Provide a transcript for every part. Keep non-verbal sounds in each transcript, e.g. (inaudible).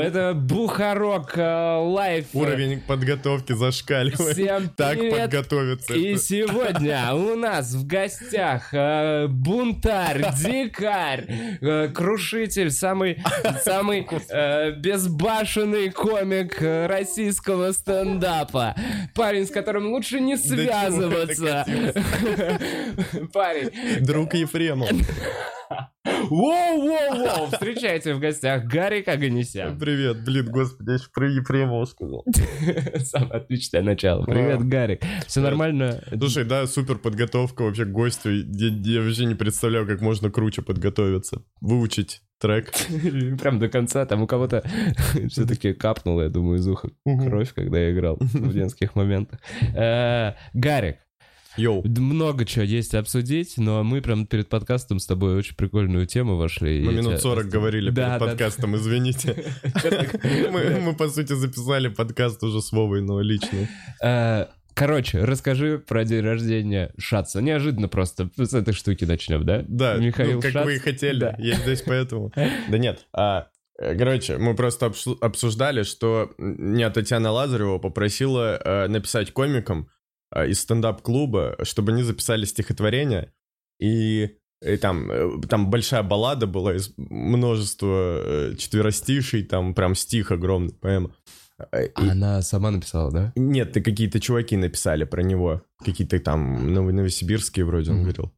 Это Бухарок э, лайф. Уровень подготовки зашкаливает. Всем Так подготовиться. И сегодня у нас в гостях э, бунтарь, дикарь, э, крушитель, самый, самый безбашенный комик российского стендапа. Парень, с которым лучше не связываться. Парень. Друг Ефремов. Воу-воу-воу! Встречайте в гостях Гарик Аганесян. (laughs) Привет, блин, господи, я еще про Ефремова сказал. Самое отличное начало. Привет, Гарик. Все нормально? Слушай, да, супер подготовка вообще к гостю. Я, вообще не представляю, как можно круче подготовиться. Выучить трек. (laughs) Прям до конца, там у кого-то (laughs) все-таки капнуло, я думаю, из уха кровь, когда я играл в детских моментах. Э, Гарик, Йоу. много чего есть обсудить, но мы прям перед подкастом с тобой очень прикольную тему вошли. Мы минут тебя 40 говорили Да, перед да, подкастом, извините. (laughs) Мы, по сути, записали подкаст уже с Вовой, но личный. Э, Короче, расскажи про день рождения Шатса. Неожиданно просто с этой штуки начнем, да? Да, Михаил ну, как Шац. вы и хотели. Да. Я здесь поэтому. (laughs) Да нет, а, э, Короче, мы просто обсу- обсуждали, что меня Татьяна Лазарева попросила э, написать комикам из стендап-клуба, чтобы они записали стихотворение. И, и там, э, там большая баллада была из множества э, четверостишей, там прям стих огромный, поэма. Она сама написала, да? Нет, ты какие-то чуваки написали про него. Какие-то там ново- новосибирские вроде, он Мгм. говорил.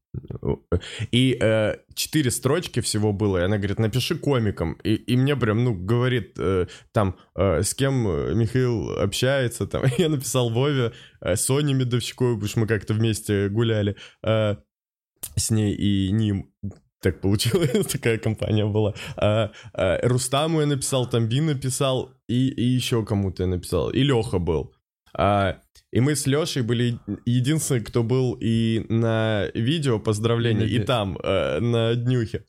И э, четыре строчки всего было, и она говорит, напиши комиком. И, и мне прям, ну, говорит, э, там, э, с кем э, Михаил общается, там. (laughs) Я написал Вове, э, Соне Медовщиковой, потому что мы как-то вместе гуляли э, с ней и ним. Так получилось, (laughs) такая компания была. А, а, Рустаму я написал, Тамби написал, и, и еще кому-то я написал. И Леха был. А, и мы с Лешей были единственные, кто был и на видео поздравления, и там, э, на днюхе.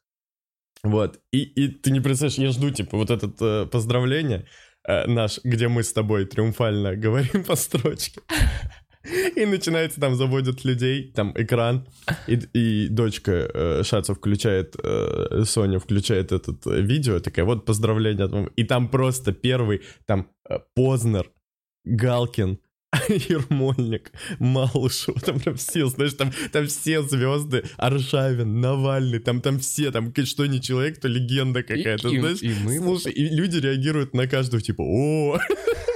Вот. И, и ты не представляешь, я жду, типа, вот это э, поздравление э, наш, где мы с тобой триумфально (laughs) говорим по строчке. (laughs) И начинается, там заводят людей, там экран, и, и дочка э, Шацев включает, э, Соня включает этот э, видео, такая, вот поздравление. от мамы». И там просто первый, там э, Познер, Галкин, (laughs) Ермольник, Малышев, там прям все, знаешь, там, там все звезды, Аршавин, Навальный, там, там все, там, что не человек, то легенда какая-то, и, знаешь. и мы... Слушай, и люди реагируют на каждого, типа, о, (laughs)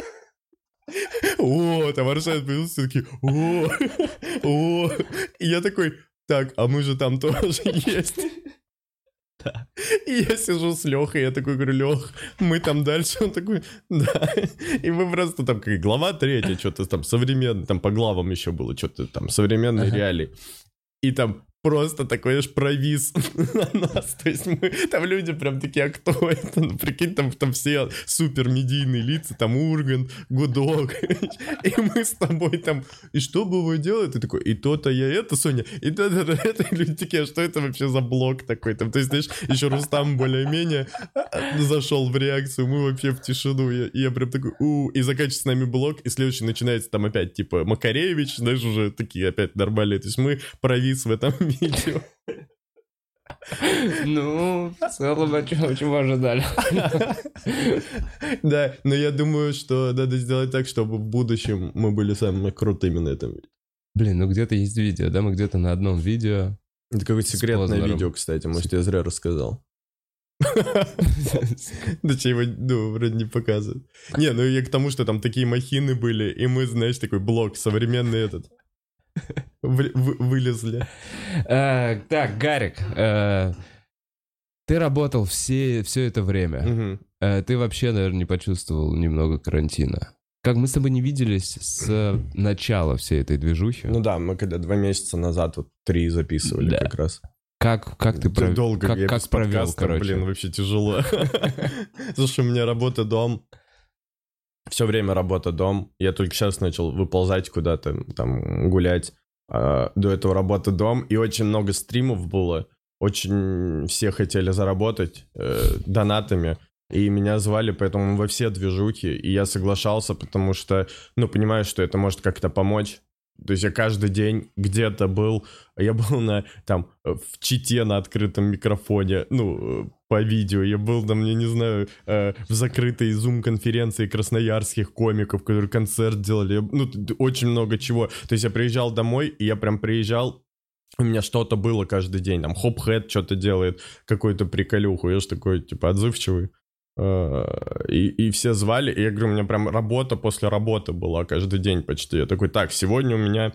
о, там Аршавин появился, такие, о, о. И я такой, так, а мы же там тоже есть. И я сижу с Лехой, я такой говорю, Лех, мы там дальше, он такой, да. И мы просто там, как глава третья, что-то там современный, там по главам еще было, что-то там современные Ага. реалии. И там просто такой аж провис (laughs) на нас. То есть мы, там люди прям такие, а кто это? Ну, прикинь, там, там все супер медийные лица, там Ургант, Гудок. (laughs) И мы с тобой там, и что Бува делает? И такой, и то-то я это, Соня, и то-то (laughs) это. И люди такие, а что это вообще за блок такой? Там, то есть, знаешь, еще Рустам более-менее зашел в реакцию, мы вообще в тишину. Я- И я прям такой, у и заканчивается с нами блок, и следующий начинается там опять, типа, Макаревич, знаешь, уже такие опять нормальные. То есть мы провис в этом видео. Ну, в целом, чего, чего ожидали? Да, но я думаю, что надо сделать так, чтобы в будущем мы были самыми крутыми на этом. Блин, ну где-то есть видео, да? Мы где-то на одном видео. Это какое-то секретное видео, кстати, может, я зря рассказал. (laughs) Да чего, ну, вроде не показывают. Не, ну я к тому, что там такие махины были, и мы, знаешь, такой блок, современный этот. (laughs) Вы- вы- Вылезли. Э, Так, Гарик, э, ты работал все, все это время. Э, Ты вообще, наверное, не почувствовал немного карантина. Как мы с тобой не виделись с начала всей этой движухи. Ну да, мы когда два месяца назад вот три записывали Да. как раз. Как, как ты пров- долго как, я как без провел, короче? блин, вообще тяжело. (laughs) Слушай, у меня работа дом. Все время работа дом. Я только сейчас начал выползать куда-то, там, гулять. А, До этого работа дом. И очень много стримов было. Очень все хотели заработать э, донатами. И меня звали, поэтому во все движухи. И я соглашался, потому что, ну, понимаю, что это может как-то помочь То есть я каждый день где-то был, я был на, там, в чите на открытом микрофоне, ну, по видео, я был там, я не знаю, э, в закрытой зум-конференции красноярских комиков, которые концерт делали, ну, очень много чего. То есть я приезжал домой, и я прям приезжал, у меня что-то было каждый день, там, хоп-хэт что-то делает, какую-то приколюху, я же такой, типа, отзывчивый. Э, и, и все звали, и я говорю, у меня прям работа после работы была каждый день почти. Я такой, так, сегодня у меня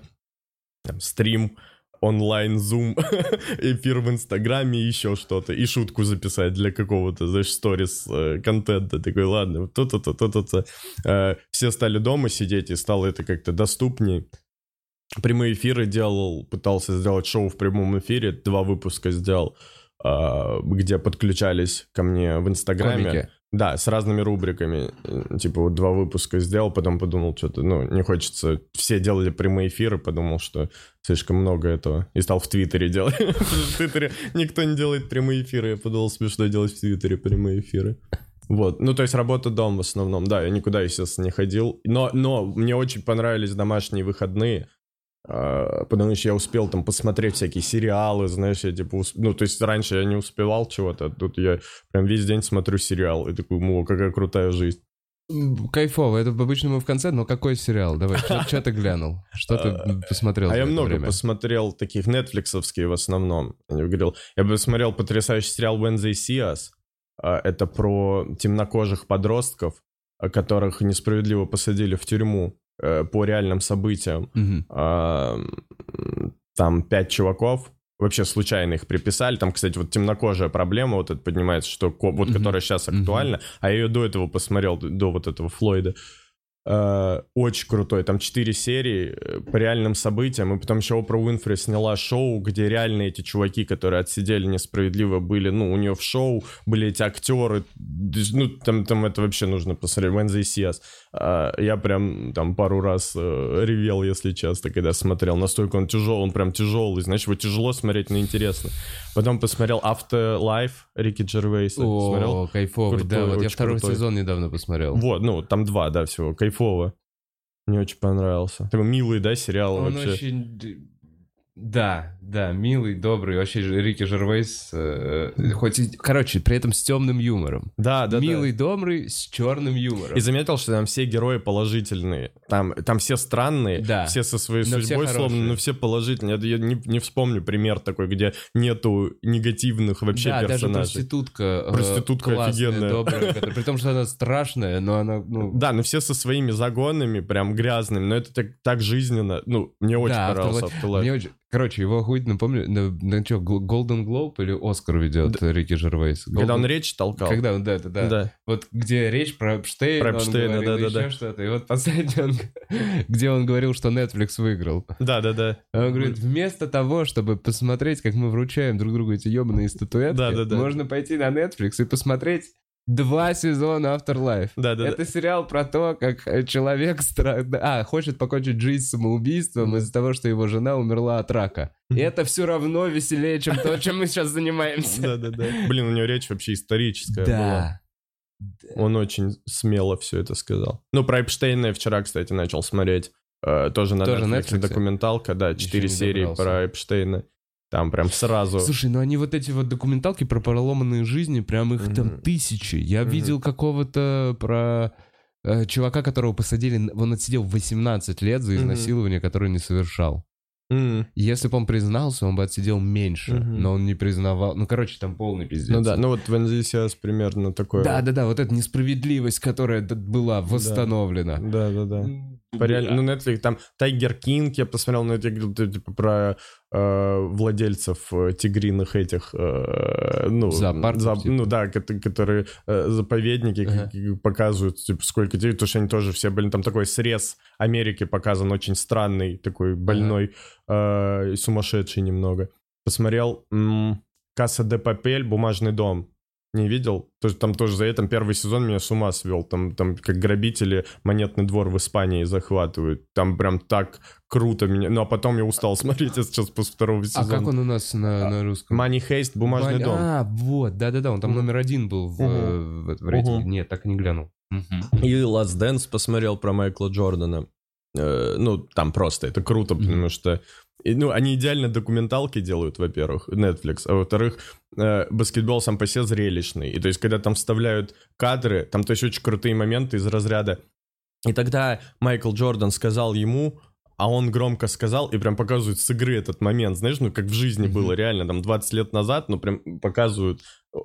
там, стрим, онлайн зум, (laughs) эфир в инстаграме еще что-то, и шутку записать для какого-то, знаешь, сторис э, контента. Такой, ладно, то-то, то-то, то-то. Э, все стали дома сидеть, и стало это как-то доступнее. Прямые эфиры делал, пытался сделать шоу в прямом эфире, два выпуска сделал. А, где подключались ко мне в Инстаграме. Комики. Да, с разными рубриками. Типа вот два выпуска сделал, потом подумал, что-то, ну, не хочется. Все делали прямые эфиры, подумал, что слишком много этого. И стал в Твиттере делать. (laughs) В Твиттере никто не делает прямые эфиры. Я подумал, смешно делать в Твиттере прямые эфиры. Вот, ну то есть работа дом в основном, да, я никуда, естественно, не ходил, но, но мне очень понравились домашние выходные, потому что я успел там посмотреть всякие сериалы, знаешь, я типа, усп... ну, то есть раньше я не успевал чего-то, а тут я прям весь день смотрю сериал, и такой, ну, какая крутая жизнь. Кайфово, это обычно мы в конце, но какой сериал? Давай, что ты глянул? Что ты а, посмотрел? А я много посмотрел таких нетфликсовские в основном. Я говорил, я посмотрел потрясающий сериал Wednesday See Это про темнокожих подростков, которых несправедливо посадили в тюрьму э, по реальным событиям. Угу. А, там пять чуваков, вообще случайно их приписали. Там, кстати, вот темнокожая проблема вот это поднимается, что вот, которая сейчас актуальна, а я ее до этого посмотрел, до вот этого Флойда. Э, очень крутой. Там четыре серии э, по реальным событиям. И потом еще Опра Уинфри сняла шоу, где реально эти чуваки, которые отсидели несправедливо, были, ну, у нее в шоу были эти актеры. Ну, там, там это вообще нужно посмотреть. Wednesday Seas. А, я прям там пару раз э, ревел, если честно, когда смотрел. Настолько он тяжелый, он прям тяжелый. Значит, его тяжело смотреть, но интересно. Потом посмотрел Afterlife Рики Джервейса. О, смотрел? кайфовый, крутой, да. Вот я второй крутой. сезон недавно посмотрел. Вот, ну, там два, да, всего. Кайфово. Мне очень понравился. Такой милый, да, сериал он вообще. очень да, да, милый, добрый, вообще Рики Жервейс, э, хоть и, короче, при этом с темным юмором. Да, да, Милый, да. добрый, с черным юмором. И заметил, что там все герои положительные. Там, там все странные, да. все со своей но судьбой словно, но все положительные. Я, я не, не вспомню пример такой, где нету негативных вообще да, персонажей. даже проститутка. Э, проститутка классная, офигенная. добрая, при том, что она страшная, но она, ну... (laughs) Да, но все со своими загонами, прям грязными, но это так, так жизненно. Ну, мне очень да, понравился. Мне очень... Короче, его охуительно помню, на, на что, Golden Globe или Оскар ведет да. Рики Жервейс? Golden... Когда он речь толкал. Когда он, да, да, да. да. Вот где речь про Эпштейна, про Эпштейна, да, да, еще да. что-то. И вот последний он, (laughs) где он говорил, что Netflix выиграл. Да, да, да. Он говорит, вместо того, чтобы посмотреть, как мы вручаем друг другу эти ебаные статуэтки, да, да, да. можно пойти на Netflix и посмотреть Два сезона Afterlife. Да, да, Это да. сериал про то, как э, человек стра... а, хочет покончить жизнь самоубийством из-за того, что его жена умерла от рака. И это все равно веселее, чем то, чем мы сейчас занимаемся. Да, да, да. Блин, у него речь вообще историческая да. была. Он очень смело все это сказал. Ну, про Эпштейна я вчера, кстати, начал смотреть. Э, тоже на Netflix документалка, да, четыре серии про Эпштейна. Там прям сразу. Слушай, ну они вот эти вот документалки про проломанные жизни, прям их mm-hmm. там тысячи. Я mm-hmm. видел какого-то про э, чувака, которого посадили, он отсидел 18 лет за изнасилование, mm-hmm. которое не совершал. Mm. Если бы он признался, он бы отсидел меньше, mm-hmm. но он не признавал. Ну, короче, там полный пиздец. Ну да, ну вот в NZCS примерно такое. Да-да-да, вот эта несправедливость, которая была восстановлена. Да-да-да. По реально, ну, Netflix, там Тайгер Кинг, я посмотрел, ну, это типа про владельцев э, тигриных этих, э, ну, Зоопарков, за, типа. ну, да, которые э, заповедники ага. показывают, типа, сколько тигров, потому что они тоже все, блин, там такой срез Америки показан, очень странный, такой больной ага. э, сумасшедший немного. Посмотрел Касса де Папель, Бумажный дом. Не видел? То есть там тоже за этим первый сезон меня с ума свел. Там, там как грабители монетный двор в Испании захватывают. Там прям так круто меня. Ну а потом я устал (laughs) смотреть, я сейчас после второго сезона. А как он у нас на, на русском? Money Heist, бумажный Money... дом. А, вот, да-да-да, он там угу. номер один был в, угу. в, в рейтинге. Угу. Нет, так и не глянул. Угу. И Last Dance посмотрел про Майкла Джордана. Э, ну, там просто это круто, потому что, и, ну, они идеально документалки делают, во-первых, Netflix, а во-вторых, э, баскетбол сам по себе зрелищный. И то есть, когда там вставляют кадры, там, то есть, очень крутые моменты из разряда. И тогда Майкл Джордан сказал ему, а он громко сказал, и прям показывают с игры этот момент, знаешь, ну, как в жизни Мгм. было реально, там, 20 лет назад, ну, прям показывают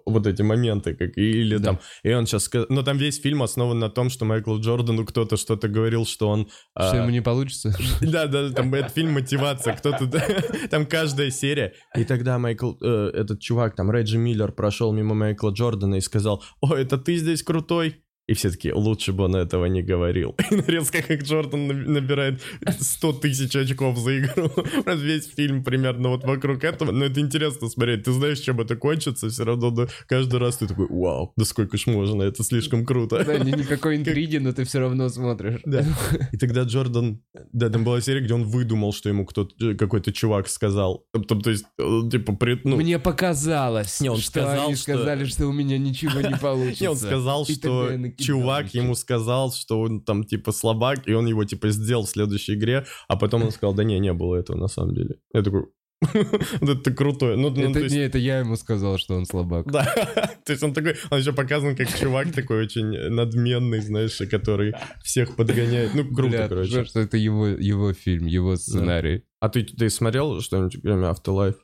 вот эти моменты, как, или Да. там, и он сейчас сказал, ну, там весь фильм основан на том, что Майклу Джордану кто-то что-то говорил, что он... Что а, ему не получится? (laughs) да, да, там (laughs) этот фильм мотивация, кто-то, (laughs) там каждая серия. И тогда Майкл, э, этот чувак, там, Реджи Миллер прошел мимо Майкла Джордана и сказал, о, это ты здесь крутой? И все таки лучше бы он этого не говорил. (laughs) И резко как Джордан наб- набирает 100 тысяч очков за игру. (laughs) Весь фильм примерно вот вокруг этого. Но это интересно смотреть. Ты знаешь, чем это кончится, все равно да, каждый раз ты такой, вау, да сколько ж можно, это слишком круто. Да, ни- (laughs) никакой интриги, но ты все равно смотришь. Да. И тогда Джордан... Да, там была серия, где он выдумал, что ему кто-то, э, какой-то чувак сказал. Там, то есть, э, типа, при, ну... Мне показалось, Не, он что сказал, они что- сказали, что у меня ничего не получится. Не, он сказал, что чувак ему сказал, что он там типа слабак, и он его типа сделал в следующей игре, а потом он сказал, да не, не было этого на самом деле. Я такой, (laughs) вот это крутой. Ну, ну, Это, то есть, не, это я ему сказал, что он слабак. да, (laughs) то есть он такой, он еще показан как чувак такой очень надменный, знаешь, который всех подгоняет. Ну, круто, Бля, короче. жаль, что это его, его фильм, его сценарий. А ты, ты смотрел что-нибудь, кроме Afterlife?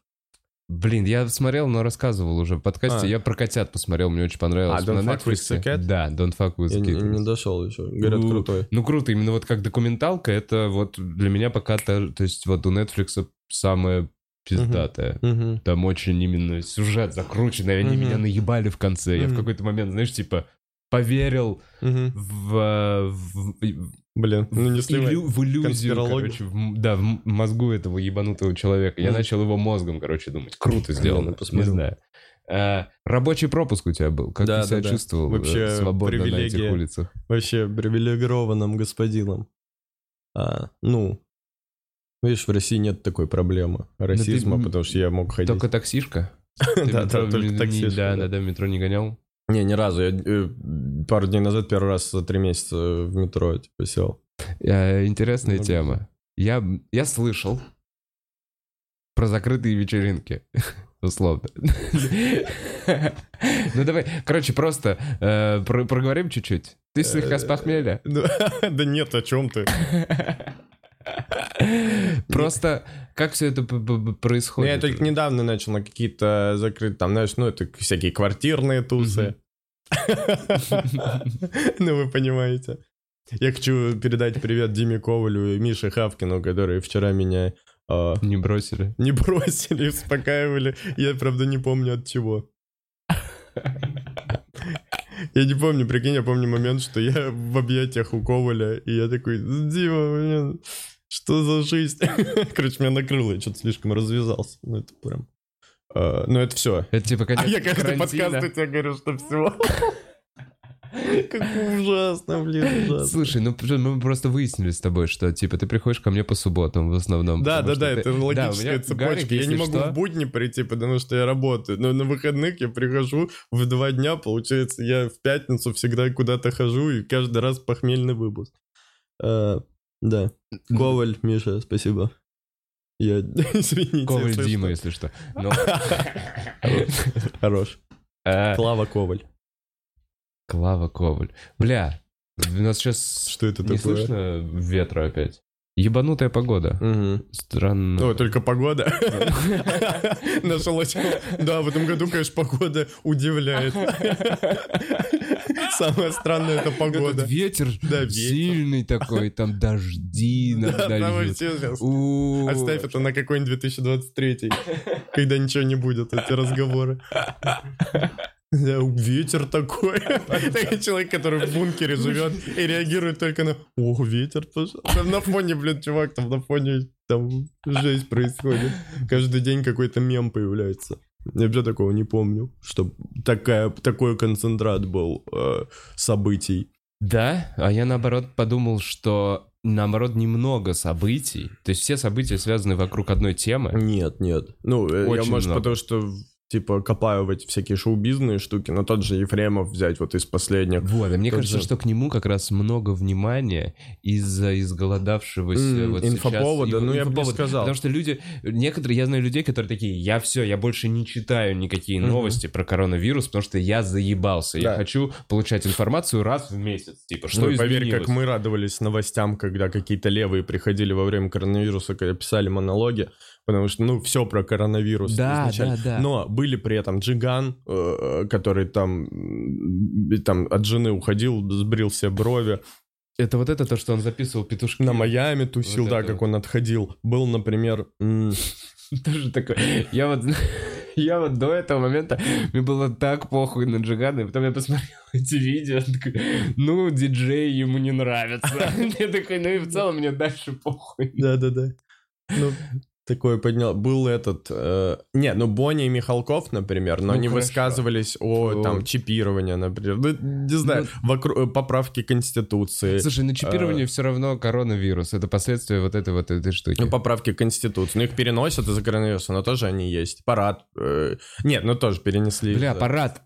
Блин, я смотрел, но рассказывал уже в подкасте. А. Я про котят посмотрел, мне очень понравилось. А, Don't На Fuck With Netflix. the Cat? Да, Don't Fuck With Я the не, Kittens. не дошел еще. Говорят, Ну, крутой. Ну, круто, именно вот как документалка, это вот для меня пока, то, то есть вот у Netflix самое пиздатое. Мгм. Там очень именно сюжет закрученный, они Мгм. меня наебали в конце. Я в какой-то момент, знаешь, типа поверил Мгм. в, в, Блин, ну не в сливай. илю- в иллюзию, короче, в да, в мозгу этого ебанутого человека. Я начал его мозгом, короче, думать. Круто сделано, посмотрю. не знаю. А, рабочий пропуск у тебя был. Как Да, ты себя да, чувствовал э, Вообще свободно на этих улицах? вообще привилегированным господином. А, ну, видишь, в России нет такой проблемы расизма, м, потому что я мог ходить. Только таксишка? (laughs) Ты Да, только таксишка, Да, да. метро не гонял. Не, ни разу. Я э, пару дней назад первый раз за три месяца в метро типа сел. Э, Интересная Много. тема. Я, я слышал про закрытые вечеринки. (laughs) Условно. Ну давай, короче, просто э, про- проговорим чуть-чуть. Ты слегка с похмелья. Ну, (laughs) Да нет, о чем ты? (laughs) Просто как все это Ну, происходит? я только недавно начал на какие-то закрытые, там, знаешь, ну, это всякие квартирные тусы. (laughs) Ну, вы понимаете. Я хочу передать привет Диме Ковалю и Мише Хавкину, которые вчера меня а, Не бросили. (laughs) не бросили, успокаивали. Я, правда, не помню от чего. Я не помню, прикинь, я помню момент, что я в объятиях у Коваля, и я такой, Дима, блин, что за жизнь? (laughs) Короче, меня накрыло, я что-то слишком развязался. Ну, это прям... а, Ну, это все. Это типа конец А я каждый подкаст у тебя говорю, что все. (laughs) Как ужасно, блин, ужасно. Слушай, ну мы просто выяснили с тобой, что типа ты приходишь ко мне по субботам в основном. Да, да, да, это ты- Да, у логическая меня цепочка. Гарик, я не могу что- в будни прийти, потому что я работаю. Но на выходных я прихожу в два дня, получается, я в пятницу всегда куда-то хожу, и каждый раз похмельный выпуск. А, да. Коваль, Миша, спасибо. Я, (laughs) извините. Коваль если Дима, что. если что. (laughs) Хорош. э, Клава Коваль. Клава Коваль. Бля, у нас сейчас Что это не такое? слышно ветра опять. Ебанутая погода. Странно. О, только погода. (laughs) Нашлось. Да, в этом году, конечно, погода удивляет. Самое странное это погода. Этот ветер Да, ветер. сильный такой, там дожди Да, иногда да, льют. Оставь это на какой-нибудь 2023, когда ничего не будет, эти разговоры. Да, ветер такой. Такой человек, который в бункере живет и реагирует только на «О, ветер пошел». Там на фоне, блин, чувак, там на фоне там жесть происходит. Каждый день какой-то мем появляется. Я вообще такого не помню, что такая, такой концентрат был э, событий. Да, а я наоборот подумал, что наоборот немного событий. То есть все события связаны вокруг одной темы. Нет, нет. Ну, э, я, Очень может, много. потому что типа, копаю в эти всякие шоу-бизнесные штуки, но тот же Ефремов взять вот из последних. Вот, и мне Тот кажется, же- что к нему как раз много внимания из-за изголодавшегося М, вот инфоповода, сейчас. ну, я бы не инфоповода. сказал. Потому что люди, некоторые, я знаю людей, которые такие, я все, я больше не читаю никакие Мгм. новости про коронавирус, потому что я заебался. Я Да. хочу получать информацию раз в месяц. Типа, что ну, поверь, как мы радовались новостям, когда какие-то левые приходили во время коронавируса, когда писали монологи, потому что, ну, все про коронавирус Да, изначально. да, да. Но были при этом Джиган, э, который там, там от жены уходил, сбрил все брови, Это вот это то, что он записывал петушки. на Майами тусил, Вот да, это как он отходил. Был, например, (laughs) Тоже такой. Я вот, (laughs) я вот до этого момента мне было так похуй на Джигана, и потом я посмотрел (laughs) эти видео, такой, ну, диджей ему не нравится. Я такой, ну и в целом мне дальше похуй. Да-да-да. Ну, такое поднял. Был этот... э, Не, ну Бонни и Михалков, например, но Ну, они хорошо. высказывались о, О. там, чипировании, например. Ну, не знаю, вокруг э, поправки Конституции. Слушай, на чипирование все равно коронавирус. Это последствия вот этой вот этой штуки. Ну, поправки Конституции. Ну, их переносят из-за коронавируса, но тоже они есть. Парад. э, Нет, ну тоже перенесли. Бля, да. парад.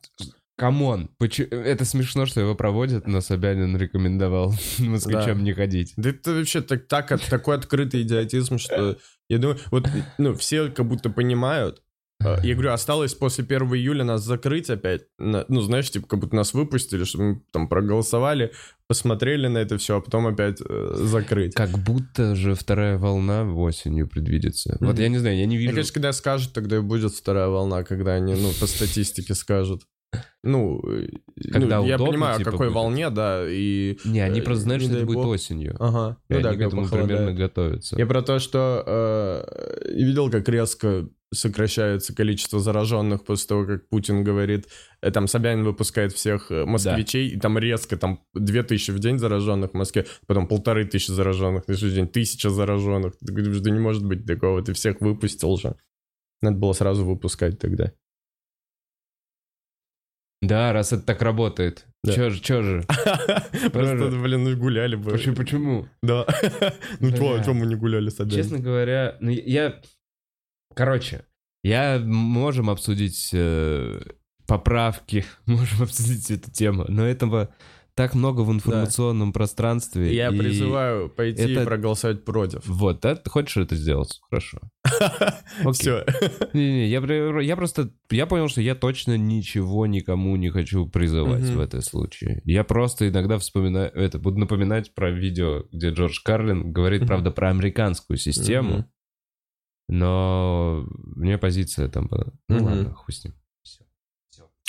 Come on, почему- это смешно, что его проводят, но Собянин рекомендовал (laughs) москвичам Да. не ходить. Да это вообще так, так, такой открытый идиотизм, что я думаю, вот, ну, все как будто понимают. А, Я говорю, осталось после 1 июля нас закрыть опять. Ну, знаешь, типа, как будто нас выпустили, чтобы мы там проголосовали, посмотрели на это все, а потом опять э, закрыть. Как будто же вторая волна осенью предвидится. Вот Мгм. я не знаю, я не Мне вижу. кажется, когда скажут, тогда и будет вторая волна, когда они, ну, по статистике скажут. Ну, э, Когда ну, я удобно, понимаю, типа, о какой будет. волне, да, и... Не, они э, просто знают, что это будет бог. осенью. Ага, И ну да, к этому похолодает. примерно готовятся. Я про то, что э, видел, как резко сокращается количество зараженных после того, как Путин говорит, э, там Собянин выпускает всех москвичей, и там резко там 2000 в день зараженных в Москве, потом полторы тысячи зараженных, на следующий день тысяча зараженных. Ты говоришь, да не может быть такого, ты всех выпустил же. Надо было сразу выпускать тогда. Да, раз это так работает. Да. Чё же, чё же? (laughs) Просто, блин, ну гуляли бы. Почему? почему? Да. (laughs) Ну чё, чё мы не гуляли с? Честно говоря, ну, я... Короче, я... Можем обсудить э, поправки, (laughs) можем обсудить эту тему, но этого так много в информационном пространстве. Я и- призываю пойти и это- проголосовать против. Вот, да? Ты хочешь это сделать? Хорошо. (laughs) Все. (laughs) Не-не, я, просто, я понял, что я точно ничего никому не хочу призывать в этом случае. Я просто иногда вспоминаю, это, буду напоминать про видео, где Джордж Карлин говорит, правда, про американскую систему, но мне позиция там была, ну ладно, хуй с ним.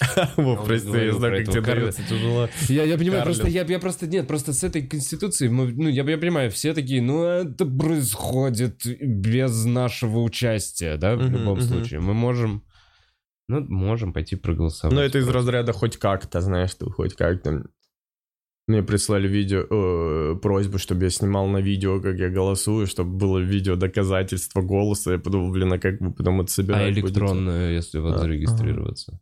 (laughs) Вов, Я прости, я знаю, как тебе дается тяжело. Я, я понимаю, просто я, я просто нет, просто с этой конституцией, мы- ну я, я понимаю, все такие, ну это происходит без нашего участия, да, в любом случае. Мы можем, ну можем пойти проголосовать. Ну, это из разряда хоть как-то, знаешь, ты хоть как-то. Мне прислали видео, э, просьбу, чтобы я снимал на видео, как я голосую, чтобы было видео доказательство голоса. Я подумал, блин, а как вы потом это собирать А будете? электронную, если вот А, зарегистрироваться.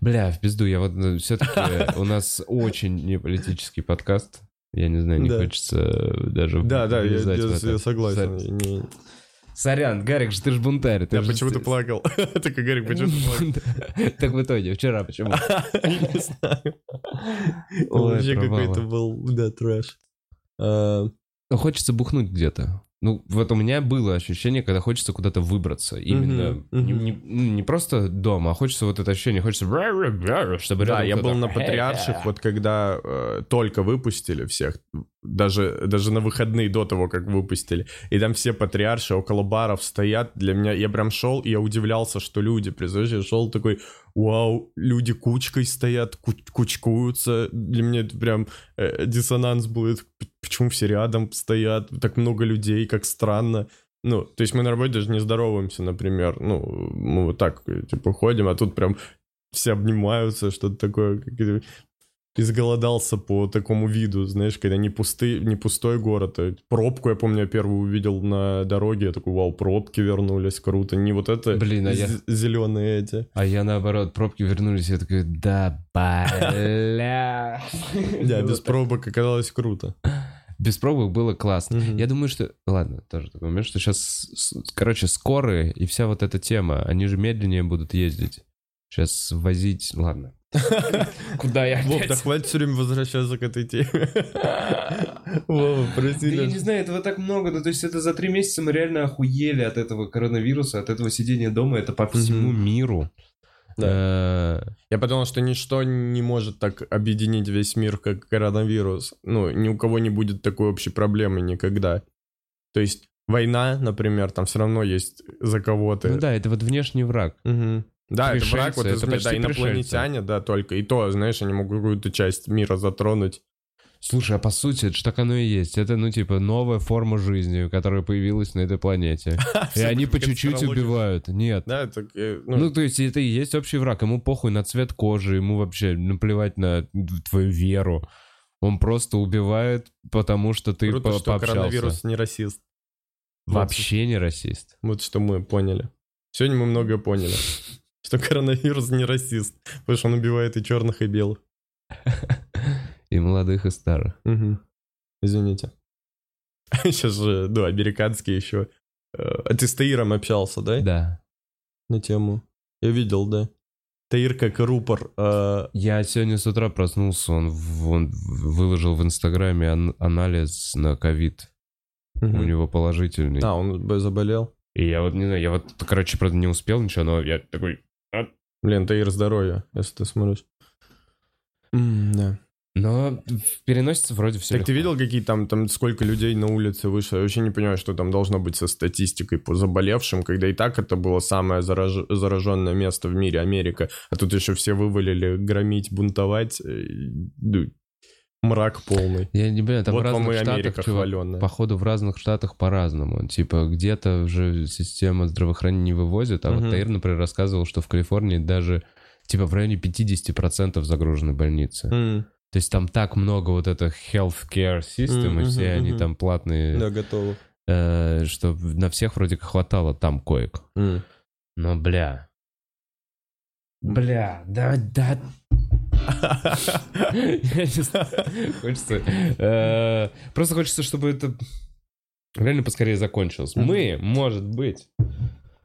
Бля, в пизду, я вот все-таки (laughs) у нас очень не политический подкаст. Я не знаю, не Да. хочется даже Да, да, я, я- я согласен. Сорян. Не- Сорян, Гарик, же ты ж бунтарь. ты Я же почему-то с- плакал. (laughs) Такой, Гарик, почему ты плакал? Так в итоге, вчера почему? (laughs) Не знаю. Вообще какой-то был, да, трэш. А, Ну, хочется бухнуть где-то. Ну, вот у меня было ощущение, когда хочется куда-то выбраться. Именно Мгм, не, не- ну, не просто дома, а хочется вот это ощущение, хочется... Чтобы Да, я был на Патриарших, (laughs) вот когда э, только выпустили всех, даже, даже на выходные до того, как выпустили, и там все Патриарши около баров стоят, для меня, я прям шел, и я удивлялся, что люди, представляешь, я шел такой, вау, люди кучкой стоят, ку- кучкуются, для меня это прям э, диссонанс П- почему все рядом стоят, так много людей, как странно. Ну, то есть мы на работе даже не здороваемся, например. Ну, мы вот так, типа, ходим, а тут прям все обнимаются, что-то такое. Изголодался по такому виду, знаешь, когда не, пусты, не пустой город. а пробку, я помню, я первую увидел на дороге, я такой, вау, пробки вернулись, круто. Не вот это Блин, а я- зеленые эти. А я наоборот, пробки вернулись, я такой, да, бля. (laughs) Да, без пробок оказалось круто. (laughs) без пробок было классно. Мгм. Я думаю, что... Ладно, тоже такой момент, что сейчас, короче, скорые и вся вот эта тема, они же медленнее будут ездить. Сейчас возить... Ладно. (laughs) Куда я Вов, да хватит все время возвращаться к этой теме. (laughs) Вова, Да прости. я нас. не знаю, этого так много. Ну, то есть это за три месяца мы реально охуели от этого коронавируса, от этого сидения дома. Это по всему миру. Э, Я подумал, что ничто не может так объединить весь мир, как коронавирус. Ну, ни у кого не будет такой общей проблемы никогда. То есть война, например, там все равно есть за кого-то. Ну да, это вот внешний враг. Мгм. Да, это Пришельцы, враг, вот это извне, да, инопланетяне, да, только. И то, знаешь, они могут какую-то часть мира затронуть. Слушай, а по сути, это же так оно и есть. Это, ну, типа, новая форма жизни, которая появилась на этой планете. (laughs) И они по чуть-чуть убивают. Нет. Э, ну, Ну, то есть это и есть общий враг. Ему похуй на цвет кожи, ему вообще наплевать на твою веру. Он просто убивает, потому что ты круто, по- что пообщался. коронавирус не расист. Вообще не расист. Вот что мы поняли. Сегодня мы многое поняли. (laughs) Что коронавирус не расист, потому что он убивает и черных, и белых. (laughs) И молодых, и старых. Мгм. Извините. (laughs) Сейчас же, ну, американские еще. Э, А ты с Таиром общался, да? Да. На тему. Я видел, да. Таир как рупор. э, Я сегодня с утра проснулся, он, он выложил в Инстаграме ан- анализ на ковид. мгм. У него положительный. А, он заболел? И я вот не знаю, я вот, короче, правда, не успел ничего, но я такой... Блин, Таир здоровье, если ты смотришь. М, Да. Но переносится вроде все Так ты видел, какие там, там сколько людей на улице вышло? Я вообще не понимаю, что там должно быть со статистикой по заболевшим, когда и так это было самое зараж- зараженное место в мире, Америка. А тут еще все вывалили громить, бунтовать. э, ну, мрак полный. Я не понимаю, там вот в разных штатах, Америка чувак, хваленная. походу, в разных штатах по-разному. Типа, где-то уже система здравоохранения не вывозит, а Мгм. вот Таир, например, рассказывал, что в Калифорнии даже, типа, в районе 50% загружены больницы. М, То есть там так много вот это healthcare system, Мгм, и все мгм, они там платные, Да, готово. э, что на всех вроде как хватало там коек. М. Но, бля... Бля, да, да... Хочется... э, Просто хочется, чтобы это реально поскорее закончилось. Мы, может быть...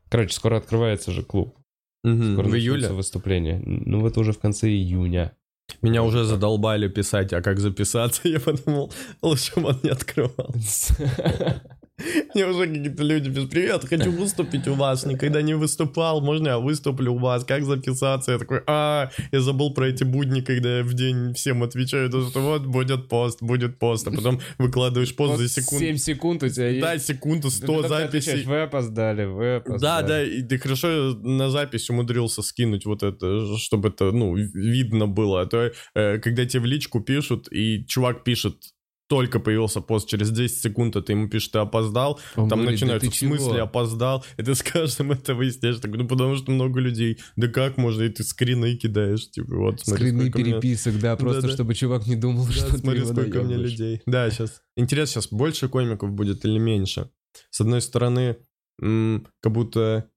Короче, скоро открывается же клуб. Скоро В июле? выступления. Ну, это уже в конце июня. Меня уже задолбали писать, а как записаться? (laughs) Я подумал, лучше бы он не открывал. (laughs) (laughs) Мне уже какие-то люди пишут, привет, хочу выступить у вас, никогда не выступал, можно я выступлю у вас, как записаться? Я такой, а, я забыл про эти будни, когда я в день всем отвечаю, то, что вот будет пост, будет пост, а потом выкладываешь пост за секунду. 7 секунд у тебя есть. Да, секунду, Ты 100 потом отвечаешь, записей. Вы опоздали, вы опоздали. Да, да, и ты хорошо на запись умудрился скинуть вот это, чтобы это, ну, видно было. А то, э, когда тебе в личку пишут, и чувак пишет, только появился пост, через 10 секунд, а ты ему пишешь, ты опоздал, Он там говорит, начинают, «Да в ты чего?» смысле опоздал, и ты с каждым это выясняешь, так, ну, потому что много людей, да как можно, и ты скрины кидаешь, типа, вот, смотри, Скрины у меня- переписок, да, просто Да-да. чтобы чувак не думал, Да, что ты смотри, его сколько у меня людей. Да, сейчас. Интересно, сейчас больше комиков будет или меньше? С одной стороны, как будто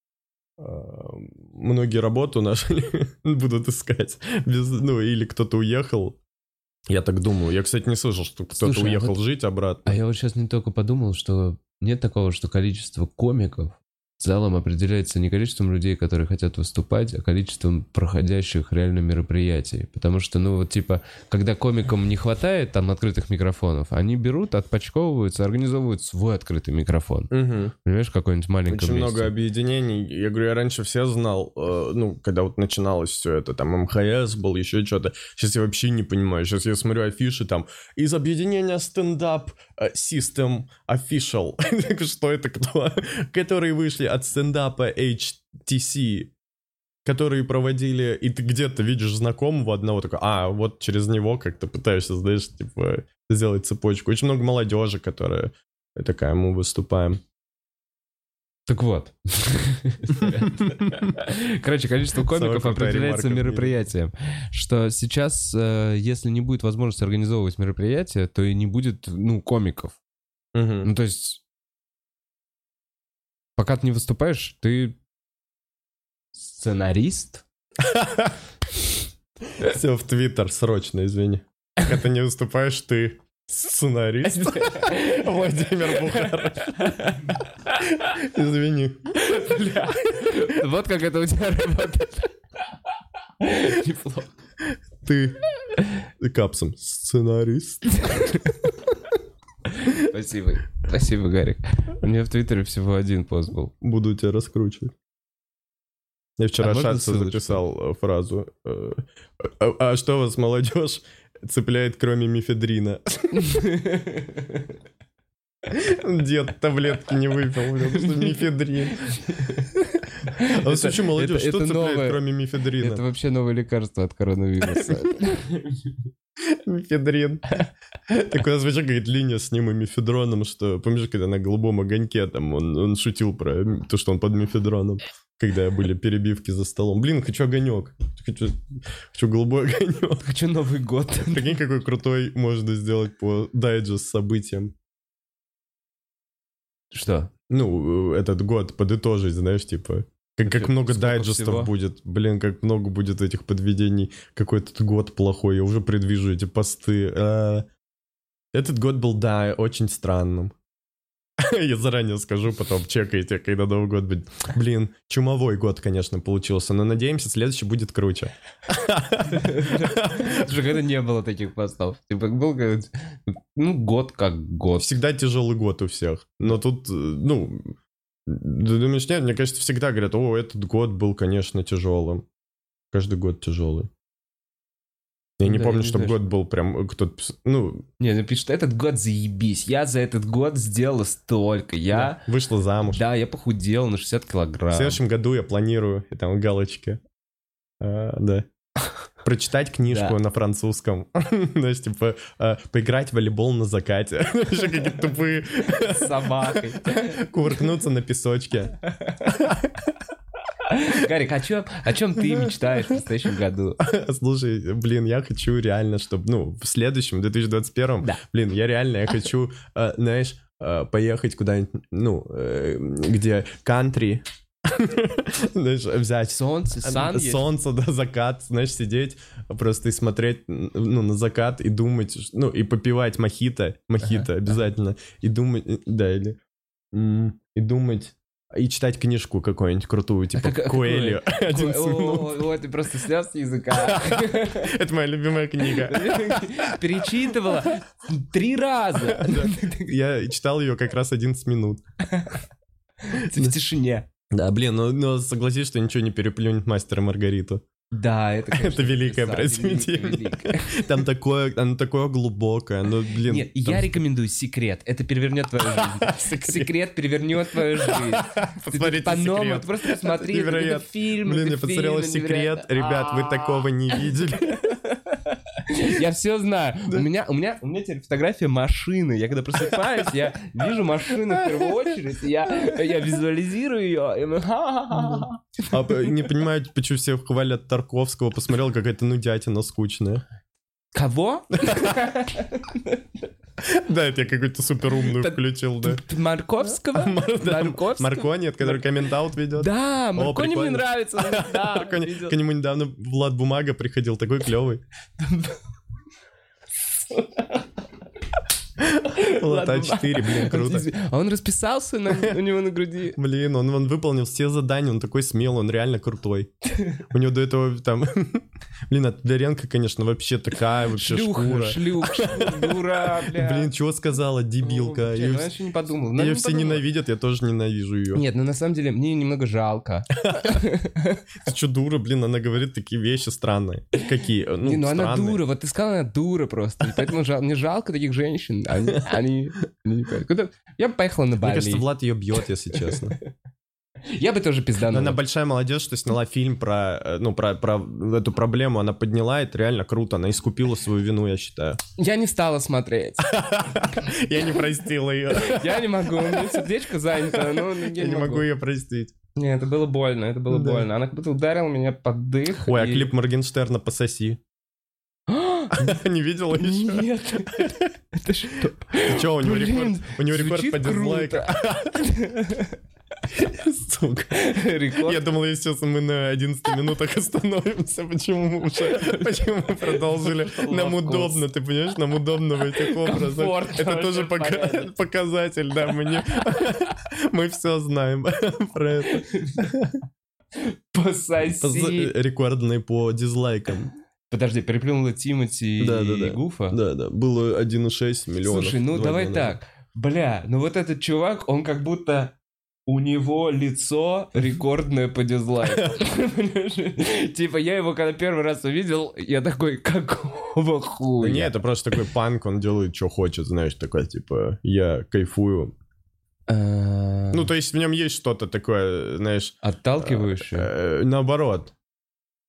э, многие работу нашли (laughs) будут искать. Без, ну, или кто-то уехал. Я так думаю. Я, кстати, не слышал, что кто-то а уехал вот- жить обратно. А я вот сейчас не только подумал, что нет такого, что количество комиков в целом определяется не количеством людей, которые хотят выступать, а количеством проходящих реально мероприятий. Потому что, ну вот типа, когда комикам не хватает там открытых микрофонов, они берут, отпочковываются, организовывают свой открытый микрофон. Мгм. Понимаешь, какой-нибудь маленьком Очень месте. много объединений. Я говорю, я раньше все знал, э, ну, когда вот начиналось все это, там МХС был, еще что-то. Сейчас я вообще не понимаю. Сейчас я смотрю афиши там из объединения стендап э, System Official. (laughs) Что это кто? Которые вышли от стендапа HTC которые проводили, и ты где-то видишь знакомого одного, такой, а, вот через него как-то пытаешься, знаешь, типа, сделать цепочку. Очень много молодежи, которая такая, мы выступаем. Так вот. (laughs) Короче, количество комиков определяется мероприятием. Что сейчас, э, если не будет возможности организовывать мероприятие, то и не будет, ну, комиков. Ну, то есть, пока ты не выступаешь, ты сценарист? Все в Твиттер, срочно, извини. Пока ты не выступаешь, ты Сценарист Владимир Бухаров. Извини. Вот как это у тебя работает. Неплохо. Ты капсом сценарист. Спасибо. Спасибо, Гарик. У меня в Твиттере всего один пост был. Буду тебя раскручивать. Я вчера А ссылочку? записал э, фразу. э, А а что вас, молодежь, цепляет кроме мифедрина? (laughs) Дед таблетки не выпил, блин, мифедрин. А вот Это- слушай, молодежь, это- что это цепляет кроме Это мифедрина? вообще новое лекарство от коронавируса. (laughs) Мифедрин. Так у нас вообще какая-то линия с ним и мифедроном, что, помнишь, когда на голубом огоньке там он, он шутил про то, что он под мифедроном, когда были перебивки за столом. Блин, хочу огонек. Хочу, хочу голубой огонек. Хочу Новый год. Прикинь, какой крутой можно сделать по дайджест событиям. Что? Ну, этот год подытожить, знаешь, типа... Как, как много дайджестов всего? будет. Блин, как много будет этих подведений. Какой этот год плохой. Я уже предвижу эти посты. А, Этот год был, да, очень странным. (laughs) Я заранее скажу, потом чекайте, когда Новый год будет. Блин, чумовой год, конечно, получился, но надеемся, следующий будет круче. (laughs) Слушай, когда не было таких постов. Типа был ну год как год. Всегда тяжелый год у всех. Но тут, э, ну, ты думаешь, нет, мне кажется, всегда говорят, о, этот год был, конечно, тяжелым. Каждый год тяжелый. Я не Да, помню, я не чтобы знаю, год был прям э, кто-то... Ну, Не, ну пишет, этот год заебись. Я за этот год сделала столько. Я... вышла замуж. Да, я похудел на 60 В килограмм. следующем году я планирую, и там галочки. А, да. (laughs) Прочитать книжку на французском. (laughs) Знаешь, типа, а, поиграть в волейбол на закате. (laughs) Еще какие-то тупые. С собакой. Кувыркнуться на песочке. Гарик, о чем, о чем ты мечтаешь в предстоящем году? Слушай, блин, я хочу реально, чтобы, ну, в следующем, 2021, Да. блин, я реально, я хочу, э, знаешь, э, поехать куда-нибудь, ну, э, где кантри, знаешь, взять Солнце, сан солнце, да, закат, знаешь, сидеть просто и смотреть, ну, на закат и думать, ну, и попивать мохито, мохито обязательно, и думать, э, да, или, и думать, и читать книжку какую-нибудь крутую, типа А? 11 (laughs) минут. О, о, ты просто слез с языка. (laughs) Это моя любимая книга. (laughs) Перечитывала три раза. Я читал ее как раз 11 минут. В тишине. Да, блин, ну, ну согласись, что ничего не переплюнет мастера Маргариту. Да, это, (laughs) конечно, Это великое произведение. Там такое, оно такое глубокое, ну, блин. Нет, там- я рекомендую секрет. Это перевернет твою жизнь. (laughs) Секрет перевернет твою жизнь. Посмотрите «Секрет». просто посмотри, это- фильм, Блин, я посмотрел секрет. Ребят, вы такого не видели. (laughs) (laughs) Я все знаю. У меня, у меня, у меня теперь фотография машины. Я когда просыпаюсь, я вижу машину в первую очередь, я, я визуализирую ее. и мы ха-ха-ха-ха. А не понимаю, почему все хвалят Тарковского. Посмотрел, какая-то нудятина скучная. Кого? Да, это я какую-то супер умную Так- включил, да. Марковского? Да, Марковского? Марко нет, который коммент-аут ведет. Да, Маркони мне нравится. (laughs) К нему недавно Влад Бумага приходил, такой клевый. (laughs) Ладно, А4, блин, круто. А он расписался на- у него на груди. Блин, он, он выполнил все задания, он такой смелый, он реально крутой. У него до этого там... (laughs) Блин, а Тодоренко, конечно, вообще такая вообще Шлюха, шкура. шлюх, дура, бля. Блин, чего сказала, дебилка? Блин, Ее ну я еще не подумал. Ну, ее все ненавидят, я тоже ненавижу ее. Нет, ну на самом деле мне немного жалко. Ты что, дура, блин, она говорит такие вещи странные. Какие? Ну, Не, ну она дура, вот ты сказал, она дура просто. Поэтому мне жалко таких женщин. Они, они, они не. Куда- Я бы поехала на Мне Бали. кажется, Влад ее бьет, если честно. (laughs) Я бы тоже пизданул. она большая молодежь, что сняла фильм про, э, ну, про, про эту проблему, она подняла, это реально круто, она искупила свою вину, я считаю. Я не стала смотреть. (laughs) Я не простил ее. Я не могу, у меня сердечко занято. Я не могу ее простить. Не, это было больно, это было больно. Она как будто ударила меня под дых. Ой, а клип Моргенштерна «Пососи». (laughs) Не видел еще? Нет. Это что? Че, у него рекорд, у него рекорд по дизлайкам. Сука. Рекорд. Я думал, если сейчас мы на 11 минутах остановимся, почему мы уже, почему мы продолжили. Нам удобно, ты понимаешь, нам удобно в этих образах. Это тоже пока- показатель, да, мы не... Мы все знаем (laughs) про это. Пососи. Рекордный по дизлайкам. Подожди, переплюнула Тимати Да, да, и да. Гуфа? Да, да, было 1,6 миллионов. Слушай, ну давай назад. так. Бля, ну вот этот чувак, он как будто у него лицо рекордное по. Понимаешь? (laughs) (laughs) Типа, я его когда первый раз увидел, я такой, какого Да хуя? не, это просто такой панк, он делает, что хочет, знаешь, такой, типа, я кайфую. А, Ну, то есть в нем есть что-то такое, знаешь, Отталкивающее. э, наоборот.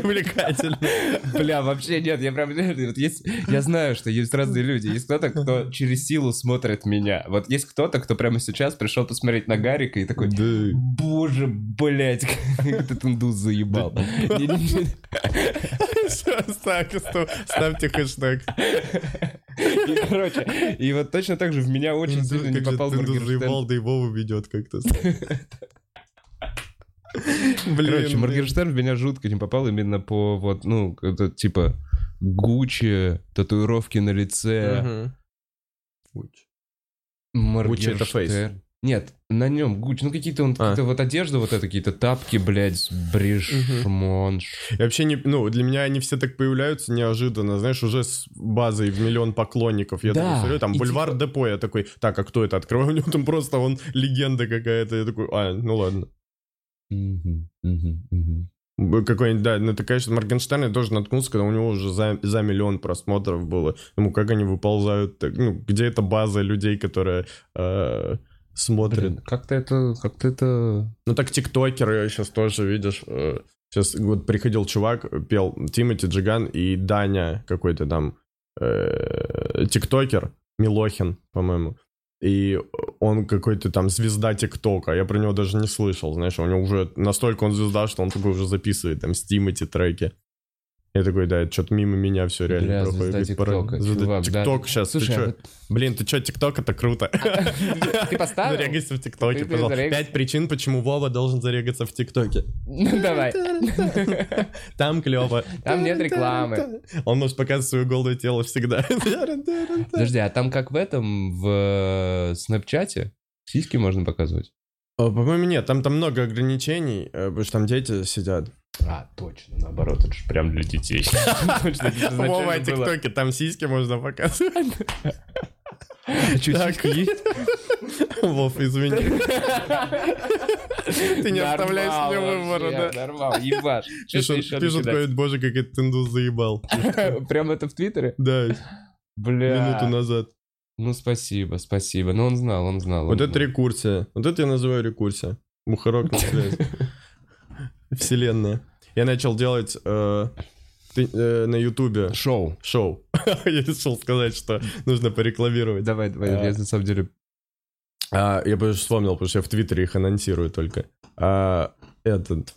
Привлекательно. Бля, вообще нет, я прям... вот есть, я знаю, что есть разные люди. Есть кто-то, кто через силу смотрит меня. Вот есть кто-то, кто прямо сейчас пришел посмотреть на Гарика и такой... Боже, блядь, как этот индус заебал. Ставьте, хэштег. И, короче, и вот точно так же в меня очень сильно не попал ты Моргенштерн. заебал, да Вова ведет как-то. (laughs) (laughs) Блин. Короче. Моргенштерн в меня жутко не попал именно по вот, ну, это типа Гуччи, татуировки на лице. Гуччи. Моргенштерн. это фейс. Нет, на нем Гуччи. Ну, какие-то он, А. какие-то вот одежда вот это, какие-то тапки, блядь, брешмонш. И вообще, не, ну, для меня они все так появляются неожиданно, знаешь, уже с базой в миллион поклонников. Я Да, такой смотрю, там и Бульвар типа- Депо, я такой, так, а кто это? Открываю, (laughs) у него там просто он легенда какая-то. Я такой, а, ну ладно. Мгм, мгм, мгм. Б- Какой-нибудь, да, ну, это, конечно, Моргенштерн я тоже наткнулся, когда у него уже за, за миллион просмотров было. Ему как они выползают, так, ну, где эта база людей, которые э, смотрят. Блин, как-то это, как-то это... Ну так тиктокеры сейчас тоже, видишь, сейчас вот приходил чувак, пел Тимати Джиган и Даня какой-то там э, тиктокер, Милохин, по-моему. И он какой-то там звезда ТикТока. Я про него даже не слышал, знаешь, у него уже настолько он звезда, что он такой уже записывает там с Тимати треки. Я такой, да, это что-то мимо меня все реально Бля, проходит. звезда ТикТока, Звезда чувак, да. ТикТок сейчас, ты Слушай, а чё? вот Блин, ты что, ТикТок это круто. (laughs) ты поставил? Зарегайся в ТикТоке, Ты- ты пожалуйста. Пять причин, почему Вова должен зарегаться в ТикТоке. Ну, давай. (laughs) Там клево. Там нет рекламы. Он может показывать свое голое тело всегда. (laughs) Подожди, а там как в этом, в э, Снапчате? Сиськи можно показывать? О, По-моему, нет, там там много ограничений, э, потому что там дети сидят. А, точно, наоборот, это же прям для детей. (laughs) Вова, было. ТикТоке, там сиськи можно показывать. А Так. сиськи есть? Вов, извини. Ты не оставляешь мне выбора, да? Нормал, ебаш. Пишут, говорят, боже, как этот индус заебал. (laughs) Прям это в Твиттере? Да, Бля. минуту назад. Ну, спасибо, спасибо. Ну, он знал, он знал. Вот это рекурсия. Вот это я называю рекурсия. Мухорок на связь. (laughs) Вселенная. Я начал делать э, ты- э, на Ютубе Шоу. шоу. (laughs) Я решил сказать, что нужно порекламировать. Давай, давай, А. я на самом деле... А, я просто вспомнил, потому что я в Твиттере их анонсирую только. А, этот...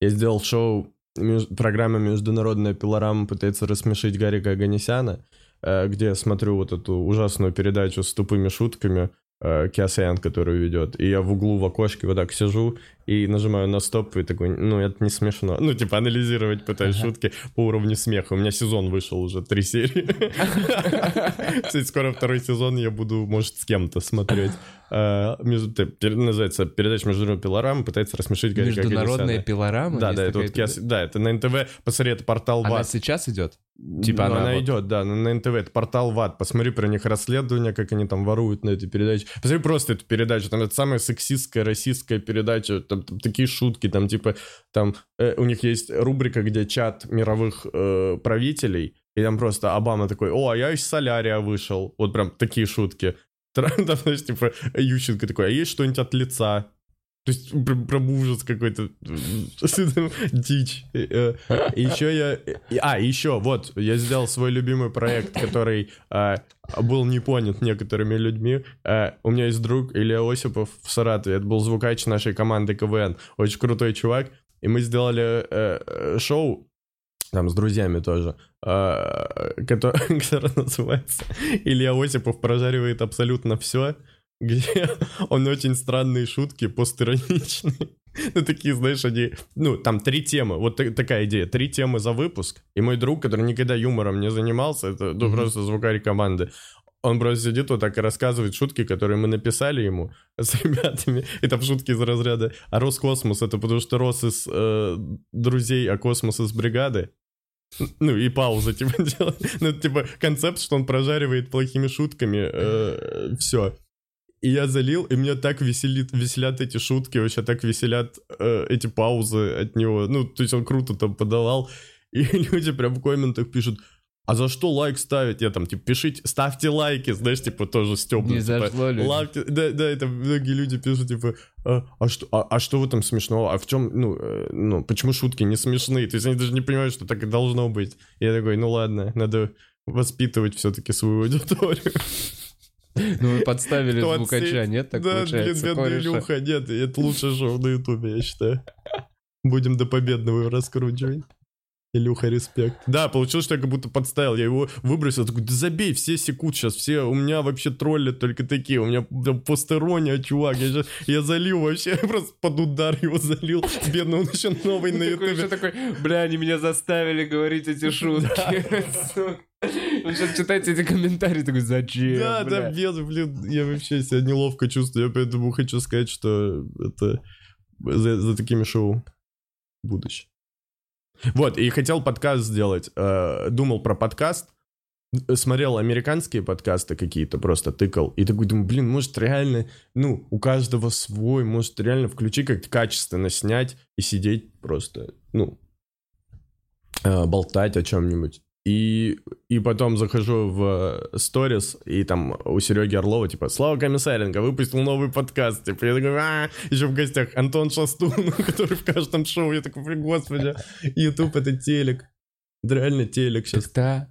Я сделал шоу, меж- программа «Международная пилорама» пытается рассмешить Гарика Аганесяна, э, где я смотрю вот эту ужасную передачу с тупыми шутками, э, которую ведет, и я в углу в окошке вот так сижу и нажимаю на стоп, и такой, ну, это не смешно. Ну, типа, анализировать пытаюсь Ага. шутки по уровню смеха. У меня сезон вышел уже, три серии. (laughs) Кстати, скоро второй сезон я буду, может, с кем-то смотреть. Пер- Называется передача «Международная пилорама» пытается рассмешить Гарика Международная пилорама? Да, да, это вот да, это на НТВ, посмотри, это портал Она ВАД. сейчас идет? Типа Ну, она она идет, да, на, на НТВ, это портал ВАД. Посмотри про них расследования, как они там воруют на этой передаче. Посмотри просто эту передачу, там это самая сексистская российская передача, там, там такие шутки, там типа, там э, у них есть рубрика, где чат мировых э, правителей, и там просто Обама такой, о, а я из солярия вышел. Вот прям такие шутки. Там, (laughs) знаешь, типа, Ющенко такой, а есть что-нибудь от лица? То есть прям, ужас какой-то, (laughs) дичь. Э, э, еще я... А, еще, вот, я сделал свой любимый проект, который а, был не понят некоторыми людьми. А, У меня есть друг Илья Осипов в Саратове, это был звукач нашей команды КВН. Очень крутой чувак. и мы сделали э, э, шоу, там, с друзьями тоже, э, которое, которое называется «Илья Осипов прожаривает абсолютно все», где (laughs) он очень странные шутки, постироничные. (laughs) Ну, такие, знаешь, они... Ну, там три темы. Вот та- такая идея. Три темы за выпуск. И мой друг, который никогда юмором не занимался, это ну, просто звукарь команды, он просто сидит вот так и рассказывает шутки, которые мы написали ему (laughs) с ребятами. Там шутки из разряда «А Роскосмос» — это потому что Рос из э, друзей, а Космос из бригады. (laughs) Ну, и пауза, (laughs) типа, делает. Ну, это, типа, концепт, что он прожаривает плохими шутками. все. И я залил, и меня так веселит, веселят эти шутки, вообще так веселят э, эти паузы от него. Ну, то есть он круто там подавал. И люди прям в комментах пишут, а за что лайк ставить? Я там, типа, пишите, ставьте лайки, знаешь, типа, тоже стёбно. Не типа, зашло лайки- да, да, это многие люди пишут, типа, а, а что, а, а что в этом смешного? А в чем, ну, э, ну, почему шутки не смешные? То есть они даже не понимают, что так и должно быть. Я такой, ну ладно, надо воспитывать все-таки свою аудиторию. Ну, вы подставили Кто звукача, отсеет? нет? Так да, получается, бедный кореша. Илюха, нет, это лучшее шоу на ютубе, я считаю. Будем до победного его раскручивать. Илюха, респект. Да, получилось, что я как будто подставил. Я его выбросил, такой, да забей, все секут сейчас, все, у меня вообще тролли только такие, у меня там постерония, чувак, я, щас- я залил вообще, я (laughs) просто под удар его залил, бедный, он еще новый на еще ютубе. такой, бля, они меня заставили говорить эти шутки. Он сейчас читает эти комментарии, такой, зачем, Да, да, бля?» без, блин, я вообще себя неловко чувствую, я поэтому хочу сказать, что это за, за такими шоу будущее. Вот, и хотел подкаст сделать, э, думал про подкаст, э, смотрел американские подкасты какие-то, просто тыкал, и такой думаю, блин, может реально, ну, у каждого свой, может реально включи как-то качественно снять и сидеть просто, ну, э, болтать о чем-нибудь. И, и потом захожу в сторис, и там у Сереги Орлова, типа, Слава Комиссаренко выпустил новый подкаст. Типа, я такой, а еще в гостях Антон Шастун, (laughs) который в каждом шоу. Я такой, «Блин, господи, (laughs) YouTube это телек. Это реально телек сейчас. Так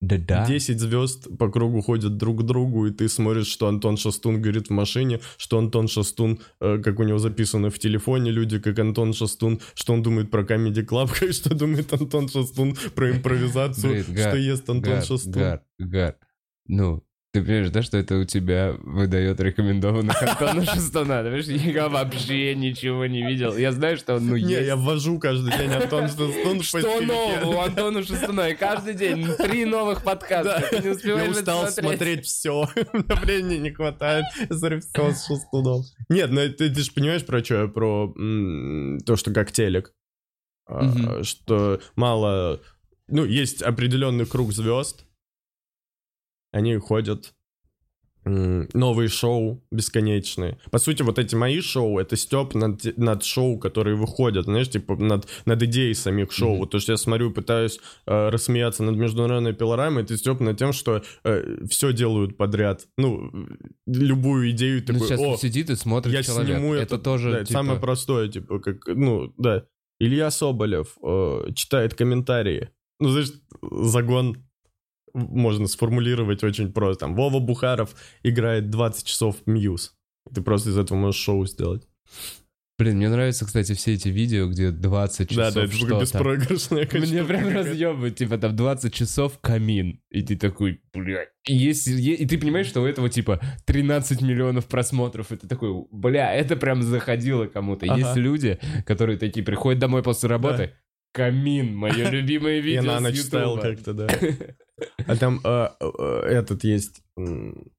да, да, да. 10 звезд по кругу ходят друг к другу, и ты смотришь, что Антон Шастун говорит в машине, что Антон Шастун, э, как у него записано в телефоне, люди, как Антон Шастун, что он думает про Comedy Club, (laughs) как что думает Антон Шастун про импровизацию, что ест Антон Шастун. Гар, Гар. Ну, ты понимаешь, да, что это у тебя выдает рекомендованных (laughs) Антона Шестона? Ты понимаешь, я вообще ничего не видел. Я знаю, что он, ну, Не, есть. я ввожу каждый день Антон Шастун в Что нового у Антона Шестона? И каждый день три новых подкаста. Да. Ты не успеваешь Я устал смотреть все. (laughs) Времени не хватает. Смотрю все с шестуном. Нет, ну ты, ты же понимаешь про что? Про то, что как телек. А. Что мало... Ну, есть определенный круг звезд. Они ходят. Новые шоу бесконечные. По сути, вот эти мои шоу, это степ над, над шоу, которые выходят, знаешь, типа над, над идеей самих шоу. Вот то, что я смотрю, пытаюсь э, рассмеяться над международной пилорамой, это степ над тем, что все делают подряд. Ну, любую идею Ну, такой, сейчас о, сидит и смотрит я человек. сниму это, это. тоже, да, типа, самое простое, типа, как, ну, да. Илья Соболев э, читает комментарии. Ну, знаешь, загон можно сформулировать очень просто. Там, Вова Бухаров играет 20 часов Мьюз. Ты просто из этого можешь шоу сделать. Блин, мне нравятся, кстати, все эти видео, где 20 часов да, да, это что-то. беспроигрышная Мне штука прям разъебывает, типа там 20 часов камин. И ты такой, блядь. И, есть, и ты понимаешь, что у этого типа 13 миллионов просмотров. И ты такой, бля, это прям заходило кому-то. Ага. Есть люди, которые такие приходят домой после работы. Камин, мое (laughs) любимое Я видео на с ночь ставил как-то, да. (laughs) А там э, э, этот есть,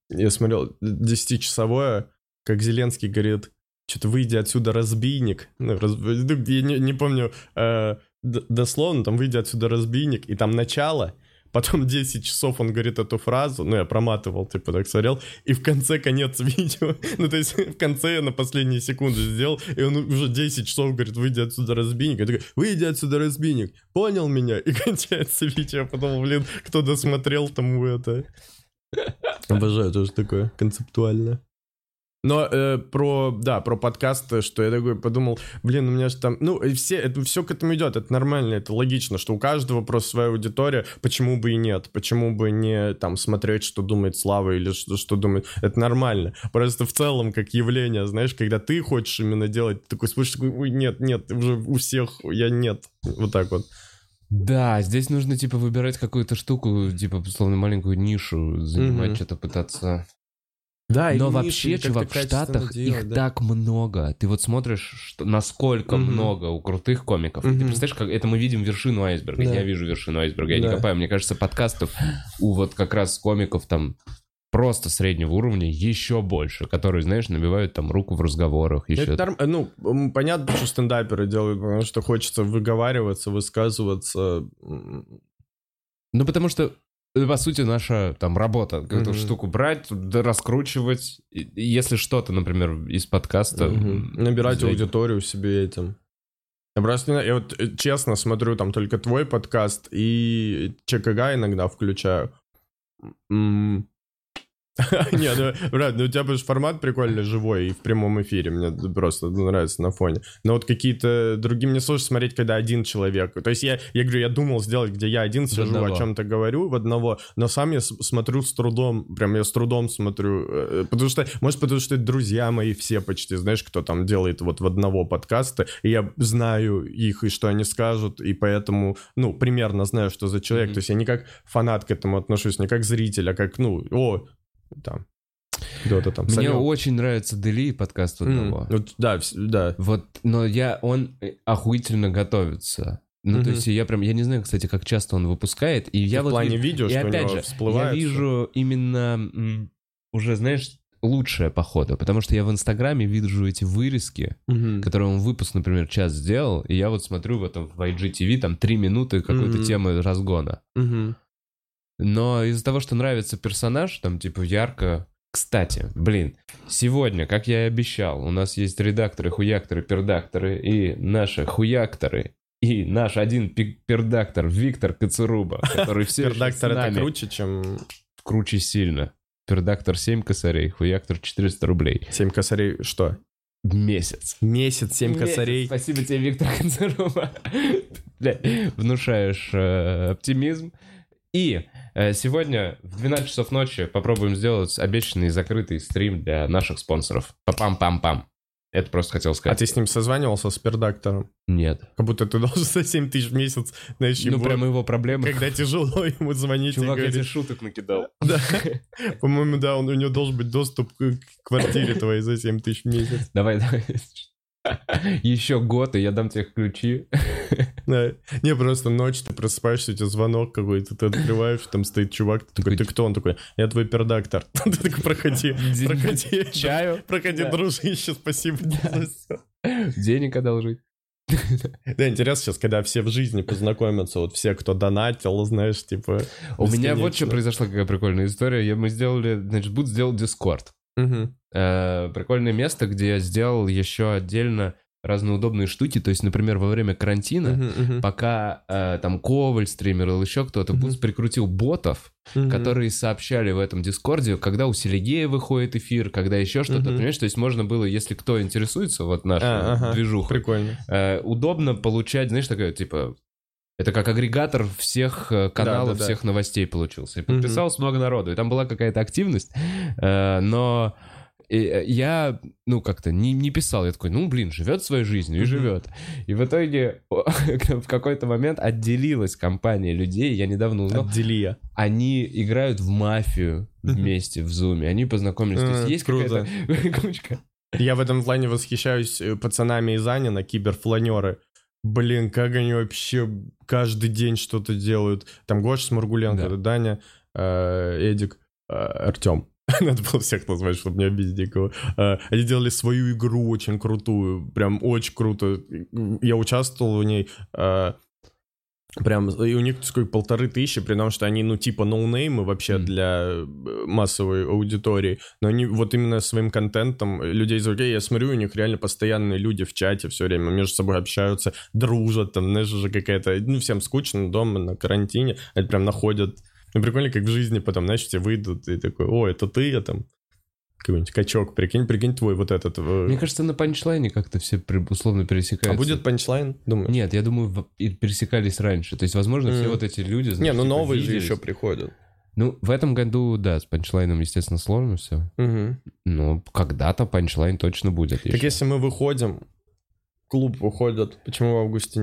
я смотрел, 10-часовое, как Зеленский говорит, что-то выйди отсюда, разбийник. Ну, раз- ну, я не, не помню э, дословно, там выйди отсюда, разбийник, и там начало, потом 10 часов он говорит эту фразу, ну, я проматывал, типа, так смотрел, и в конце конец (laughs) видео, ну, то есть в конце я на последние секунды сделал, и он уже 10 часов говорит, выйди отсюда, разбийник, я такой, выйди отсюда, разбийник, понял меня? И (laughs) кончается видео, я подумал, блин, кто досмотрел, тому это... Обожаю тоже такое концептуальное. Но э, про, да, про подкасты, что я такой подумал, блин, у меня же там, ну, все, это все к этому идет, это нормально, это логично, что у каждого просто своя аудитория, почему бы и нет, почему бы не там смотреть, что думает Слава или что, что думает, это нормально. Просто в целом, как явление, знаешь, когда ты хочешь именно делать, ты такой слышишь, такой, ой, нет, нет, уже у всех, я нет, вот так вот. Да, здесь нужно, типа, выбирать какую-то штуку, типа, условно, маленькую нишу, занимать, Мгм. что-то пытаться. Да, Но вообще, чувак, в Штатах их так много. Ты вот смотришь, что, насколько Мгм. много у крутых комиков. И Ты представляешь, как это мы видим вершину айсберга. Да. Я вижу вершину айсберга, я не Да. копаю. Мне кажется, подкастов у вот как раз комиков там просто среднего уровня еще больше, которые, знаешь, набивают там руку в разговорах. Еще. Это норм- Ну, понятно, что стендаперы делают, потому что хочется выговариваться, высказываться. Ну, потому что, по сути, наша там работа, какую-то Мгм. штуку брать, да, раскручивать. И- Если что-то, например, из подкаста... М, Набирать взять. аудиторию себе этим. Я просто, я вот э, честно смотрю там только твой подкаст и ЧКГ иногда включаю. (laughs) Не, ну, брат, ну у тебя же формат прикольный, живой и в прямом эфире, мне просто нравится на фоне. Но вот какие-то другие, мне сложно смотреть, когда один человек. То есть я, я говорю, я думал сделать, где я один сижу, о чем-то говорю в одного, но сам я смотрю с трудом, прям я с трудом смотрю, э, потому что, может, потому что друзья мои все почти, знаешь, кто там делает вот в одного подкаста, и я знаю их, и что они скажут, и поэтому, ну, примерно знаю, что за человек. Мгм. То есть я не как фанат к этому отношусь, не как зритель, а как, ну, о, там, кто-то там. Мне Санёк. очень нравится Дели подкаст М, одного. вот, да, да. Вот, но я, он э, охуительно готовится. Ну, то Мгм. есть я прям, я не знаю, кстати, как часто он выпускает, и я в вот плане вижу- видео, и что опять же, всплывает. я вижу именно уже, знаешь, лучшее походу, потому что я в Инстаграме вижу эти вырезки, Мгм. которые он выпуск, например, час сделал, и я вот смотрю в этом в IGTV, там три минуты какой-то Мгм. темы разгона. Мгм. Но из-за того, что нравится персонаж, там, типа, ярко... Кстати, блин, сегодня, как я и обещал, у нас есть редакторы, хуякторы, пердакторы и наши хуякторы. И наш один пердактор Виктор Коцеруба, который (laughs) все Пердактор это круче, чем Круче сильно. Пердактор 7 косарей, хуяктор 400 рублей. 7 косарей. Что? Месяц. Месяц 7 Месяц. косарей. Спасибо тебе, Виктор Коцеруба. (laughs) Внушаешь э, оптимизм. И сегодня в 12 часов ночи попробуем сделать обещанный закрытый стрим для наших спонсоров. Пам-пам-пам. Это просто хотел А сказать. ты с ним созванивался с пердактором? Нет. Как будто ты должен (laughs) за 7 тысяч в месяц, знаешь, Ну, прямо его проблемы. когда тяжело (laughs) ему звонить Чувак, я тебе шуток накидал. (laughs) Да. По-моему, да, он, у него должен быть доступ к к квартире твоей за 7 тысяч в месяц. Давай, давай. (laughs) Еще год, и я дам тебе ключи. (laughs) Да. Не, просто ночь ты просыпаешься, у тебя звонок какой-то, ты открываешь, там стоит чувак, ты такой, ты кто? Он такой, я твой пердактор. (laughs) Ты такой, проходи, проходи. Чаю. Проходи, дружище, спасибо за всё. Денег одолжить. Да, интересно сейчас, когда все в жизни познакомятся, вот все, кто донатил, знаешь, типа... У меня вот что произошла, какая прикольная история. Мы сделали, значит, Бут сделал Дискорд. Мгм. Э, прикольное место, где я сделал еще отдельно разные удобные штуки. То есть, например, во время карантина, мгм. пока э, там Коваль стример или еще кто-то, Мгм. Бут прикрутил ботов, Мгм. которые сообщали в этом Дискорде, когда у Сергея выходит эфир, когда еще что-то, Мгм. понимаешь? То есть можно было, если кто интересуется, вот наша А, ага. движуха, Прикольно. э, удобно получать, знаешь, такое, типа, это как агрегатор всех э, каналов, Да-да-да. всех новостей получился. И подписалось много народу, и там была какая-то активность, э, но э, я, ну, как-то не, не писал. Я такой, ну, блин, живет своей жизнью и живет. И в итоге (laughs) в какой-то момент отделилась компания людей, я недавно узнал, Отдели я. они играют в мафию вместе в зуме, они познакомились. То есть есть какая-то (laughs) кучка. Я в этом плане восхищаюсь пацанами из Анина, киберфланеры. Блин, как они вообще каждый день что-то делают. Там Гоша Сморгуленко, Да. Даня, э, Эдик, э, Артем. (laughs) Надо было всех назвать, чтобы не обидеть никого. Э, Они делали свою игру очень крутую, прям очень круто. Я участвовал в ней. Прям, и у них сколько, полторы тысячи, при том, что они, ну, типа, ноунеймы вообще Мгм. для э, массовой аудитории. Но они вот именно своим контентом людей завлекают. Я смотрю, у них реально постоянные люди в чате все время между собой общаются, дружат, там, знаешь, уже какая-то... Ну, всем скучно дома, на карантине. Они прям находят... Ну, прикольно, как в жизни потом, знаешь, все выйдут и такой, о, это ты, я там... какой-нибудь качок, прикинь, прикинь твой вот этот. э, Мне кажется, на панчлайне как-то все условно а пересекаются. будет панчлайн? Думаю. Нет, я думаю, пересекались раньше. То есть, возможно, все Мгм. вот эти люди... Не, знаешь, ну типа, новые же виделись. еще приходят. Ну, в этом году, да, с панчлайном, естественно, сложно все. Мгм. Но когда-то панчлайн точно будет. Так еще. если мы выходим, клуб выходит, почему в августе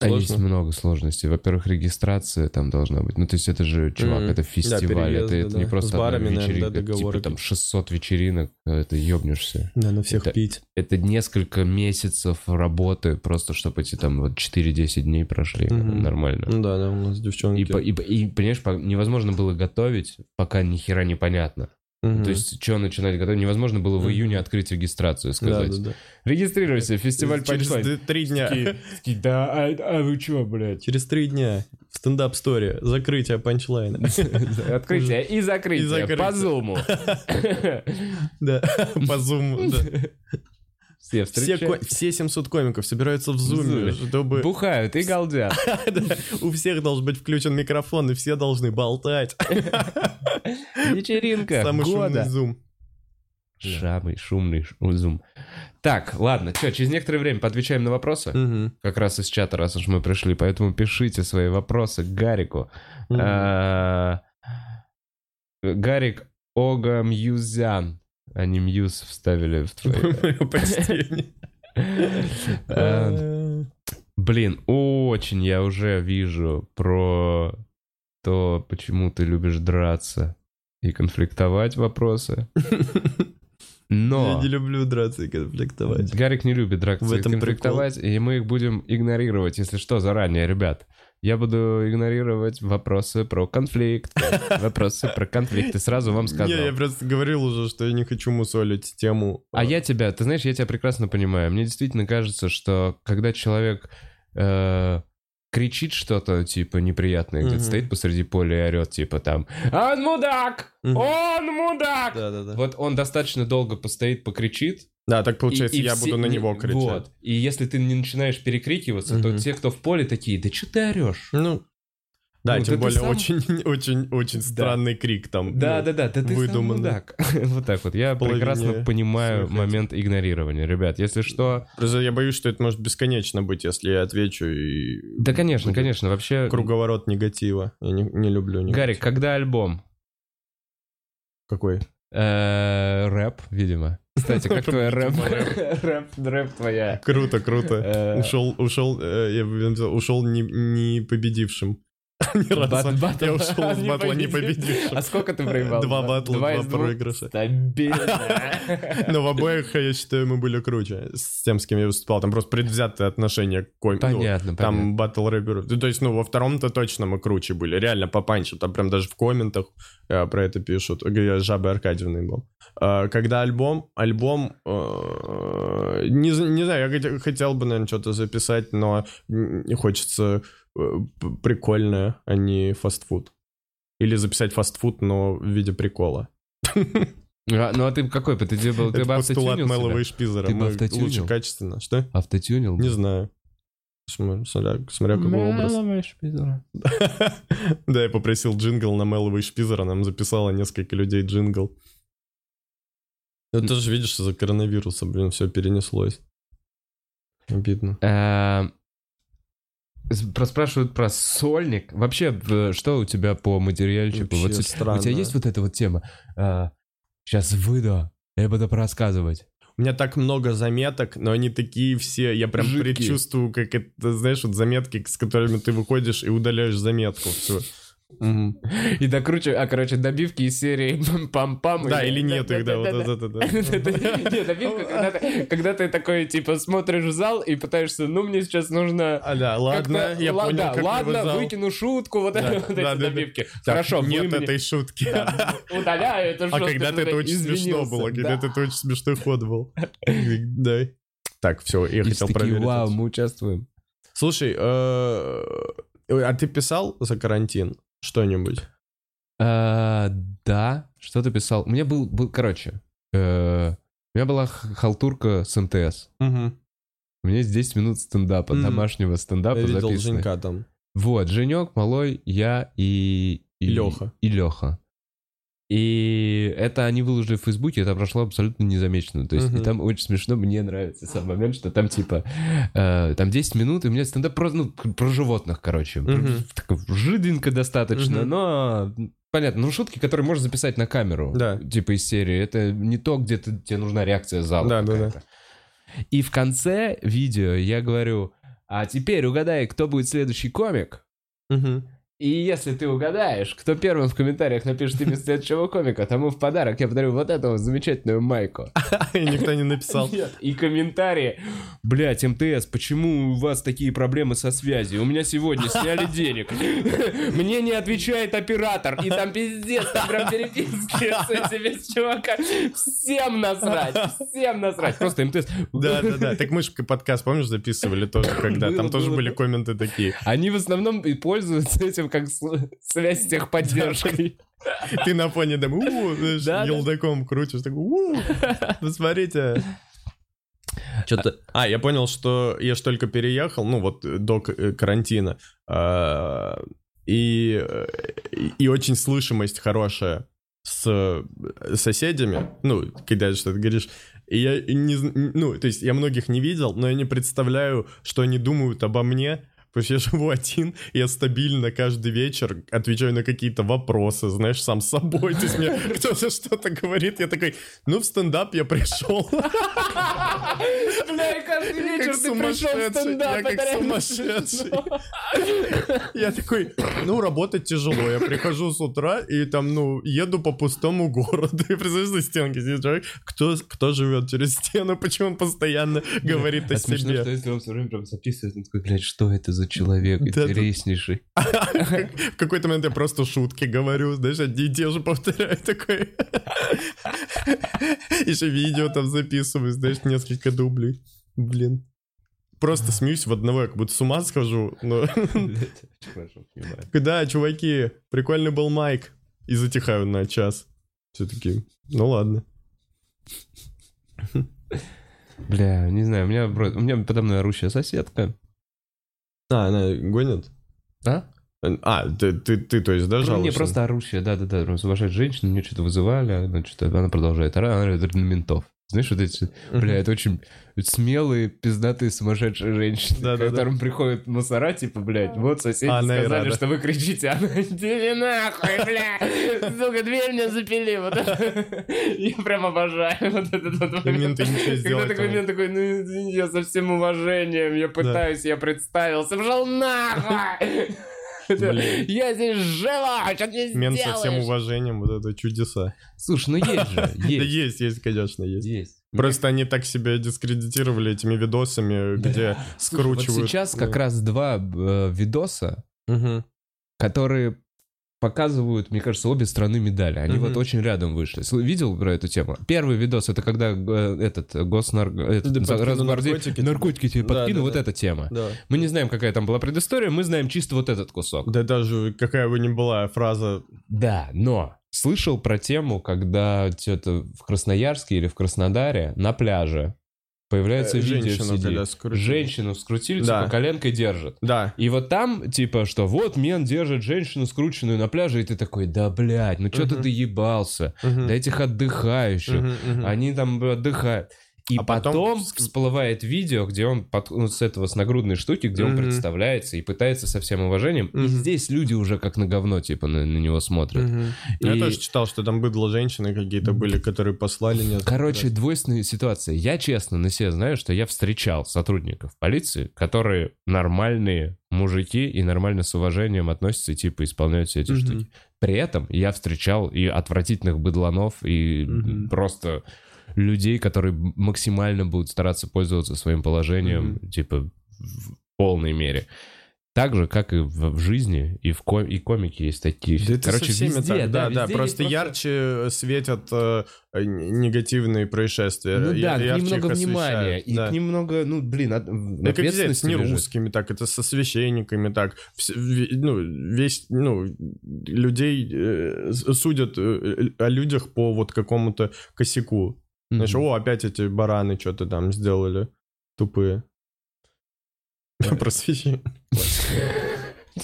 не А есть сложно? много сложностей. Во-первых, регистрация там должна быть. Ну, то есть это же, чувак, Мгм. это фестиваль. это, переезды, это не да. просто С барами, одна наверное, вечеринка. да, договоры типа там 600 вечеринок, это ёбнешься. Да, на всех Это- пить. Это несколько месяцев работы, просто чтобы эти там вот 4-10 дней прошли. Мгм. Нормально. Ну да, да, у нас девчонки. И, и, и, понимаешь, по- невозможно было готовить, пока ни хера непонятно. Мгм. То есть, что начинать готовить? Невозможно было в июне открыть регистрацию и да, сказать. да, да. Регистрируйся, фестиваль Через Punchline». д- три дня. Такие, такие, да, а, а вы чё, блядь? Через три дня в стендап-сторе закрытие панчлайна. (laughs) Открытие и закрытие, И закрытие. по зуму. (laughs) Да, (laughs) по зуму, да. Все Все, ко- все 700 комиков собираются в зуме, чтобы... бухают и галдят. (laughs) У всех должен быть включен микрофон, и все должны болтать. (laughs) Вечеринка Самый шумный зум. Самый шумный зум. Так, ладно, что, через некоторое время поотвечаем на вопросы? Как раз из чата, раз уж мы пришли, поэтому пишите свои вопросы Гарику. Гарик Ога Мьюзян. Они Мьюз вставили в твои... (laughs) (laughs) Блин, очень я уже вижу про то, почему ты любишь драться и конфликтовать вопросы. Я Но не люблю драться и конфликтовать. Гарик не любит драться и конфликтовать, и мы их будем игнорировать, если что, заранее, ребят. Я буду игнорировать вопросы про конфликт, (laughs) вопросы про конфликт, и сразу вам сказал. Не, я просто говорил уже, что я не хочу мусолить тему. А я тебя, ты знаешь, я тебя прекрасно понимаю. Мне действительно кажется, что когда человек э, кричит что-то, типа, неприятное, где-то стоит посреди поля и орет, типа, там, «Он мудак! Он мудак!» Да-да-да. Вот он достаточно долго постоит, покричит. Да, так получается, и- и я все- буду на не- него кричать. Вот. И если ты не начинаешь перекрикиваться, то те, кто в поле, такие, да что ты орешь? Ну, да, Ну, тем да более сам- очень, (laughs) очень, очень Да. странный крик там. Да, ну, да, да, да ты сам выдуманный. мудак. (laughs) Вот так вот. Я половине прекрасно понимаю момент игнорирования. Ребят, если что... Просто я боюсь, что это может бесконечно быть, если я отвечу и... Да, конечно, конечно. Вообще, Круговорот негатива. Я не, не люблю негатив. Гарик, когда альбом? Какой? Э, Рэп, видимо. Кстати, как твой рэп? (laughs) Рэп, рэп твоя. Круто, круто. Э, Ушел, ушел, э, я ушел не победившим. Ни разу. Я ушел (laughs) не батла не победил. победившим. А сколько ты проебал? Два батла, два из проигрыша. Стабильно. Но в обоих, я считаю, мы были круче. С тем, с кем я выступал. Там просто предвзятое отношение к коми- ну, Понятно, понятно. Там батл рэперу. Ну, То есть, ну, во втором-то точно мы круче были. Реально по панчу. Там прям даже в комментах э, про это пишут. Говорят, Жабы Аркадьевны был. Когда альбом, альбом, э, не, знаю, я хот- хотел бы, наверное, что-то записать, но хочется э, прикольное, а не фастфуд. Или записать фастфуд, но в виде прикола. А, Ну а ты какой? бы? Ты делал, ты Это бы постулат автотюнил Мэллова себя? и Шпизера. Ты бы автотюнил? лучше качественно. Что? Автотюнил? Не знаю. См- Смотря, смотря какой образ. Мэловый шпизер. (laughs) Да, я попросил джингл на Мэлова и Шпизера, нам записало несколько людей джингл. Ну, ты же видишь, из-за коронавируса, блин, все перенеслось. Обидно. Э, Проспрашивают про сольник. Вообще, что у тебя по материальчику? Вообще Вот странно. У тебя есть вот эта вот тема? Сейчас выйду, я буду рассказывать. У меня так много заметок, но они такие все, я прям Жидкие. предчувствую, как это, знаешь, вот заметки, с которыми ты выходишь и удаляешь заметку. Все. И докручивай, а, короче, добивки из серии (laughs) пам-пам. Да, или нет их, да, вот это, да. (laughs) Нет, добивка, когда ты- когда ты такой, типа, смотришь в зал и пытаешься, ну, мне сейчас нужно... А, да, ладно, я понял, ладно, выкину шутку, вот, (laughs) эти добивки. Хорошо, нет этой шутки. Да, Удаляю эту А шутку. когда-то это очень смешно было, Да. когда-то это очень смешной ход был. Да. Так, все, я хотел проверить. вау, мы участвуем. Слушай, э, а ты писал за карантин что-нибудь? А, Да, что ты писал? У меня был, был короче, э, у меня была халтурка с МТС. Угу. У меня есть 10 минут стендапа, домашнего стендапа Я видел записанный. Женька там. Вот, Женек, Малой, я и... И Лёха. И Леха. И это они выложили в Фейсбуке, это прошло абсолютно незамеченно. То есть, Мгм. и там очень смешно, мне нравится сам момент, что там типа, э, там 10 минут, и у меня стендап про, ну, про животных, короче. Мгм. Так, жиденько достаточно, Мгм. но понятно. Ну, шутки, которые можно записать на камеру. Да. Типа из серии. Это не то, где ты, тебе нужна реакция зала Да, да, да. И в конце видео я говорю, а теперь угадай, кто будет следующий комик. Мгм. И если ты угадаешь, кто первым в комментариях напишет имя следующего комика, тому в подарок я подарю вот эту замечательную майку. (laughs) И никто не написал. Нет. И комментарии. Блять, МТС, почему у вас такие проблемы со связью? У меня сегодня сняли (laughs) денег. (laughs) Мне не отвечает оператор. И там пиздец, там прям переписки с этими чувака. Всем насрать, всем насрать. Просто МТС. Да, да, да. Так мы же подкаст, помнишь, записывали тоже, когда там тоже были комменты такие. Они в основном пользуются этим как связь с техподдержкой. (laughs) Ты на фоне там, елдаком крутишь, такой, у, (laughs) посмотрите. Что-то... А, я понял, что я ж только переехал, ну вот э, до э, карантина, а, и, э, и очень слышимость хорошая с соседями, ну, когда что-то говоришь, и я не, ну, то есть я многих не видел, но я не представляю, что они думают обо мне, Потому что я живу один, я стабильно каждый вечер отвечаю на какие-то вопросы, знаешь, сам с собой. То есть мне (laughs) кто-то что-то говорит, я такой, ну, в стендап я пришел. (laughs) Бля, каждый вечер ты пришел в стендап. я как это сумасшедший. смешно. Я такой, ну, работать тяжело. Я прихожу с утра и там, ну, еду по пустому городу. И представляешь, за стенки сидит человек. Кто, кто живет через стену? Почему он постоянно говорит о А смешно, себе? что если он все время прям записывает, он такой, блядь, что это за человек интереснейший. (laughs) В какой-то момент я просто шутки говорю, знаешь, одни и те же повторяю такой. Еще видео там записываю, знаешь, несколько дублей. Блин. Просто смеюсь в одного, я как будто с ума схожу. Но... (laughs) (laughs) Да, чуваки, прикольный был майк. И затихаю на час. Все-таки, ну ладно. Бля, не знаю, у меня, у меня подо мной орущая соседка. А, она гонит? А? А, ты, ты, ты то есть, да, жалуешься? Не, просто орущая, да-да-да. Уважает женщину, мне что-то вызывали, она, что-то, она продолжает орать, она орёт на ментов. Знаешь, вот эти, бля, это очень смелые, пиздатые, сумасшедшие женщины, Да-да-да. которым приходят мусора, типа, блядь, вот соседи А, она и сказали, рада. что вы кричите, а она, иди нахуй, бля, сука, дверь мне запили, вот это. Я прям обожаю вот этот вот ничего Когда такой не мент такой, ну извините, я со всем уважением, я пытаюсь, я представился, пошел нахуй! Я здесь жива, что ты Мент со всем уважением, вот это чудеса. Слушай, ну есть же, (laughs) Да есть. есть, есть, конечно, есть. Есть. Просто они так себя дискредитировали этими видосами, где скручивают. сейчас как раз два э, видоса, которые показывают, мне кажется, обе стороны медали. Они Мгм. вот очень рядом вышли. Видел про эту тему? Первый видос это когда э, этот э, госнар... этот, Да, за- подкину Росгвардей- наркотики, наркотики тебе Да, подкину, да, вот да. эта тема. Да. Мы не знаем, какая там была предыстория, мы знаем чисто вот этот кусок. Да даже какая бы ни была фраза. Да, но слышал про тему, когда что-то в Красноярске или в Краснодаре на пляже появляется э, видео женщину когда скрутили. Женщину скрутили, Да. типа коленкой держат. Да. И вот там, типа, что вот мент держит женщину скрученную на пляже, и ты такой, да, блядь, ну что ты Мгм. доебался? Мгм. Да этих отдыхающих. Мгм, мгм. Они там отдыхают. И А потом потом, всплывает видео, где он под- ну, с этого, с нагрудной штуки, где он Мгм. представляется и пытается со всем уважением. И Мгм. здесь люди уже как на говно, типа, на, на него смотрят. Я И- тоже читал, что там быдло женщины какие-то были, которые послали несколько Короче, раз. двойственная ситуация. Я честно на себе знаю, что я встречал сотрудников полиции, которые нормальные мужики и нормально с уважением относятся и типа исполняют все эти Мгм. штуки. При этом я встречал и отвратительных быдланов, и Мгм. просто людей, которые максимально будут стараться пользоваться своим положением, типа, в полной мере. Так же, как и в, в жизни, и в ко- и комике есть такие. Да это Короче, всеми везде, так, да, да, везде просто есть ярче светят э, э, негативные происшествия. Ну я- да, к ярче ним много внимания, и да. к ним много, ну, блин, от- везде, ответственности с не лежит. русскими так, это со священниками так. Вс- ве- ну, весь, ну, людей э, судят э, о людях по вот какому-то косяку. Знаешь, Мгм. о, опять эти бараны что-то там сделали тупые. (laughs) (laughs)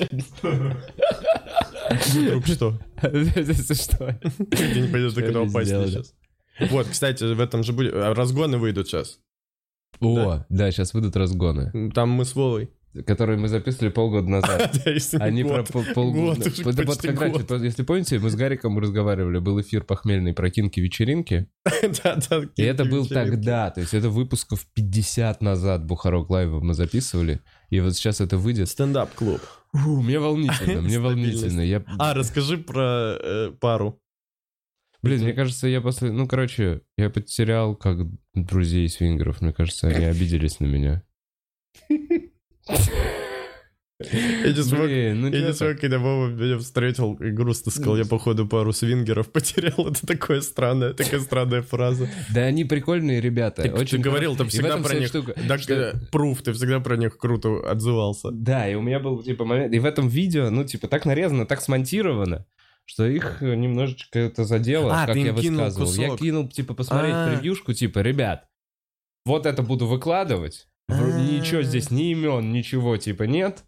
Вдруг что? (laughs) Что? Люди не они упасть сделали? сейчас. Вот, кстати, в этом же будет... а, Разгоны выйдут сейчас. О, да, сейчас выйдут разгоны, Там мы с Вовой. Которые мы записывали полгода назад. (laughs) Они про год. пол- полгода. Если помните, мы с Гариком разговаривали, был эфир похмельной прокинки вечеринки, (laughs) Да, да, и это был вечеринки. тогда, то есть это выпусков 50 назад Бухарог Лайва мы записывали, и вот сейчас это выйдет. Стендап-клуб. Мне волнительно, мне волнительно. Я, А, расскажи про э, пару. блин, мне кажется, я после, ну, короче, я потерял как друзей свингеров, мне кажется, они обиделись на меня. (laughs) Эти смог- Блин, ну Я не смог, когда Вова меня встретил и грустно сказал, я походу пару свингеров (laughs) потерял. Это такое странное, такая странная фраза. Да они прикольные ребята. Так очень ты говорил, ты всегда про них... штука, Так, что- э, пруф, ты всегда про них круто отзывался. Да, и у меня был, типа, момент... И в этом видео, ну, типа, так нарезано, так смонтировано, что их э, немножечко это задело, А, как я им кинул высказывал. Я кусок. кинул, типа, посмотреть А. превьюшку, типа, ребят, вот это буду выкладывать. Ничего здесь, ни имен, ничего, типа, нет.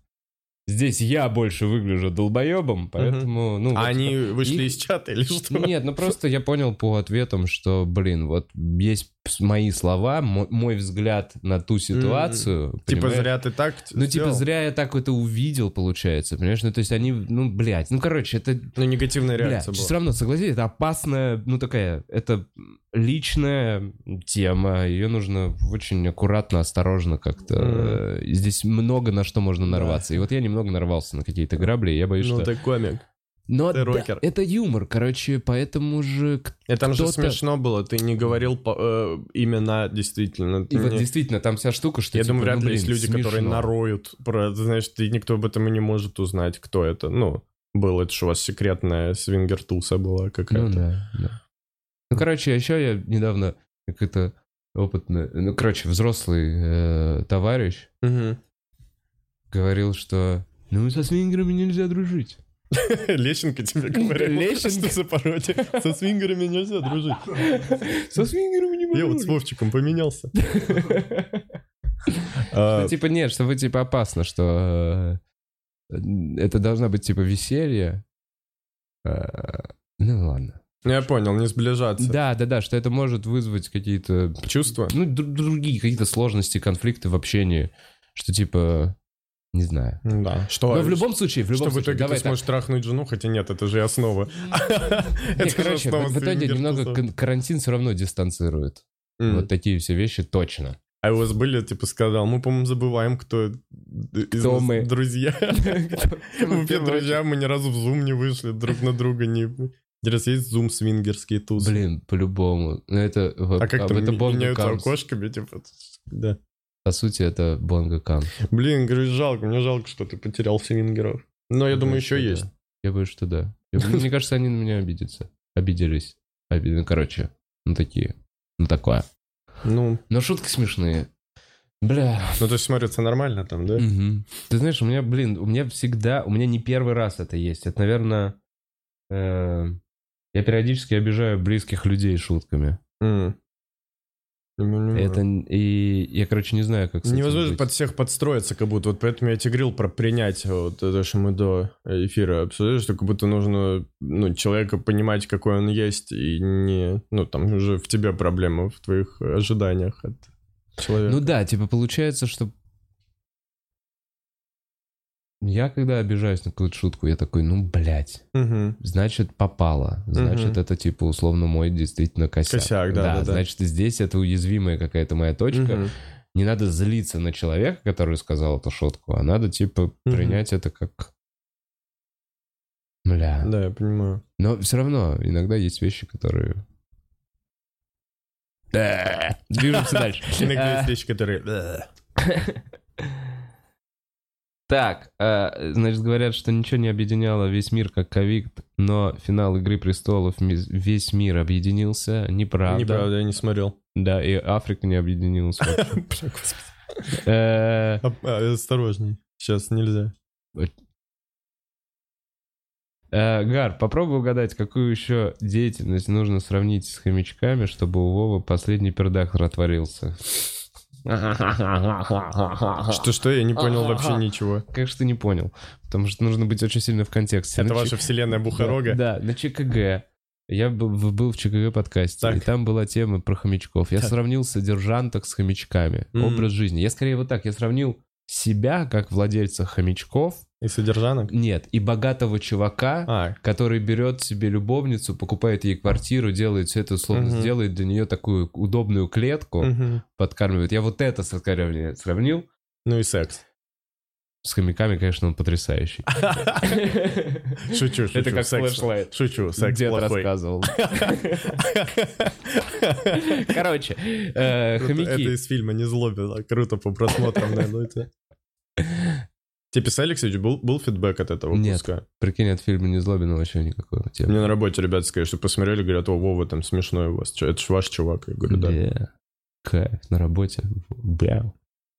Здесь я больше выгляжу долбоебом, поэтому, ну... А вот они вышли и- из чата или что? нет, ну просто я понял по ответам, что, блин, вот есть мои слова, мо- мой взгляд на ту ситуацию. Типа понимаешь? зря ты так Ну, типа, сделал? зря я так это увидел, получается, понимаешь? Ну, то есть они, ну, блядь, ну, короче, это, Ну, негативная блядь, реакция все была. равно, согласись, это опасная, ну, такая, это личная тема, ее нужно очень аккуратно, осторожно как-то. Э, Здесь много на что можно нарваться. И вот я немного нарвался на какие-то грабли, и я боюсь, Ну, что... ты комик. Но ты да, рокер. это юмор, короче, поэтому же... И там же смешно было, ты не говорил по- э, имена действительно. И вот не- действительно, там вся штука, что Я типа, думаю, вряд ну, ли есть блин, люди, которые смешно. нароют про... Знаешь, ты никто об этом и не может узнать, кто это. Ну, было это что у вас секретная свингер-туса была какая-то. Ну да, да. Ну, короче, еще я недавно как это опытный, ну, короче, взрослый э, товарищ Мгм. говорил, что ну со свингерами нельзя дружить. (laughs) Лещенко тебе говорил, (laughs) Лещенко. что за пародия. Со свингерами нельзя дружить. Со свингерами не Я вот с. Вовчиком поменялся. (laughs) Ну, А, типа нет, что вы типа опасно, что э, это должна быть типа веселье. Э, Ну ладно. Ну, я понял, не сближаться. Да, да, да, что это может вызвать какие-то Чувства? ну, дру- другие какие-то сложности, конфликты в общении, что типа, не знаю. Да. Что, Но в любом случае, в что любом в случае, итоге давай ты так. сможешь трахнуть жену, хотя нет, это же и основа. (laughs) Не, Это же короче, основа в, в итоге немного карантин все равно дистанцирует. Вот такие все вещи точно. А у вас были, типа, сказал, мы, по-моему, забываем, кто из Кто нас мы. друзья. (laughs) (laughs) Мы все друзья, мы ни разу в зум не вышли, друг на друга не... Интересно, есть зум свингерский туз? Блин, по-любому. Ну, это вот, А как там это ми- Бонго меняются окошками, типа? Да. По сути, это Бонго Кам. Блин, говорю, жалко, мне жалко, что ты потерял свингеров. Но я думаю, боюсь, еще что есть. да. Я боюсь, что да. Я- Мне кажется, они на меня обидятся. Обиделись. Оби- Ну, короче, ну такие. Ну, такое. Ну, Но шутки смешные. Бля. ну то есть смотрится нормально там, да? Мгм. Ты знаешь, у меня, блин, у меня всегда, у меня не первый раз это есть. Это, наверное, э, я периодически обижаю близких людей шутками. М. Это и я, короче, не знаю, как Невозможно быть. под всех подстроиться, как будто. Вот поэтому я тебе говорил про принятие. Вот это, что мы до эфира обсуждали, что как будто нужно ну, человека понимать, какой он есть, и не... Ну, там уже в тебе проблема, в твоих ожиданиях от человека. Ну да, типа получается, что я когда обижаюсь на какую-то шутку, я такой, ну, блядь, Мгм. значит, попало. Значит, Мгм. это, типа, условно мой действительно косяк. Косяк, да, да, да. Значит, здесь это уязвимая какая-то моя точка. Мгм. Не надо злиться на человека, который сказал эту шутку, а надо, типа, Мгм. принять это как... Бля. Да, я понимаю. Но все равно иногда есть вещи, которые... Да. Движемся (laughs) дальше. Иногда есть вещи, которые... (laughs) Так, э, значит, говорят, что ничего не объединяло весь мир, как ковид, но финал Игры Престолов весь мир объединился. Неправда. Неправда, я не смотрел. Да, и Африка не объединилась. вообще. (laughs) Э, а, Осторожней. Сейчас нельзя. э, Гар, попробуй угадать, какую еще деятельность нужно сравнить с хомячками, чтобы у Вовы последний пердак ротворился. Что-что, я не понял вообще ничего. Как же ты не понял? Потому что нужно быть очень сильно в контексте. Это ваша вселенная Бухарога? Да, на ЧКГ. Я был, в- ЧКГ подкасте, Так. и там была тема про хомячков. Я Так. сравнил содержанток с хомячками. Мгм. Образ жизни. Я скорее вот так, я сравнил себя как владельца хомячков, И содержанок? нет, и богатого чувака, А, который берет себе любовницу, покупает ей квартиру, делает все это, условно, Мгм. сделает для нее такую удобную клетку, мгм. подкармливает. Я вот это сравнил, сравнил. ну и секс. С хомяками, конечно, он потрясающий. (laughs) Шучу, шучу. Это как флешлайт. Шучу, секс Дед рассказывал. (laughs) Короче, э, Круто. Это хомяки. из фильма «Не злобило». Круто по просмотрам, наверное. Тебе писали, кстати, был, был фидбэк от этого Нет. Прикинь, от фильма не злобина вообще никакого темы. Мне на работе ребята сказали, что посмотрели, говорят, о, Вова, там смешной у вас. Это ж ваш чувак. Я говорю, да. Бля, Кайф, на работе. Бля.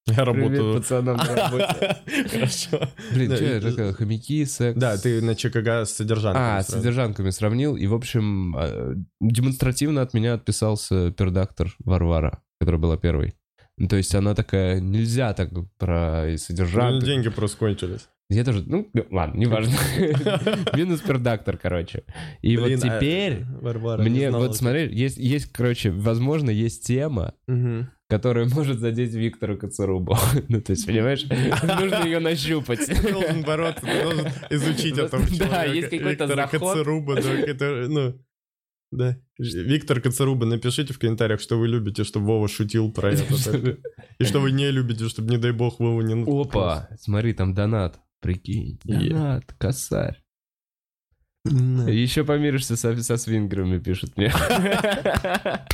Я Привет работаю... пацанам на работе. (laughs) Хорошо. Блин, Да, что я рассказал? Хомяки, секс. Да, ты на ЧКГ с содержанкой. А, с содержанками сравнил, и, в общем, э, демонстративно от меня отписался пердактор Варвара, которая была первой. Ну, То есть она такая, нельзя так про и содержанку. Деньги просто кончились. Я тоже, ну, ладно, неважно. (laughs) Минус пердактор, короче. И вот Блин, а- теперь Варвара, не мне, знала, вот смотри, есть, есть, короче, возможно, есть тема, Мгм. которая может задеть Виктора Коцерубу. (laughs) Ну, то есть, понимаешь, нужно ее нащупать. (laughs) Ты должен бороться, ты должен изучить этого Да, человека. есть какой-то заход. Коцеруба, да, ну, да. Виктор Коцеруба, напишите в комментариях, что вы любите, чтобы Вова шутил про это. И что вы не любите, чтобы, не дай бог, Вову не... Опа, смотри, там донат. Прикинь, донат, косарь. Еще помиришься со, со свингерами, пишут мне. (laughs)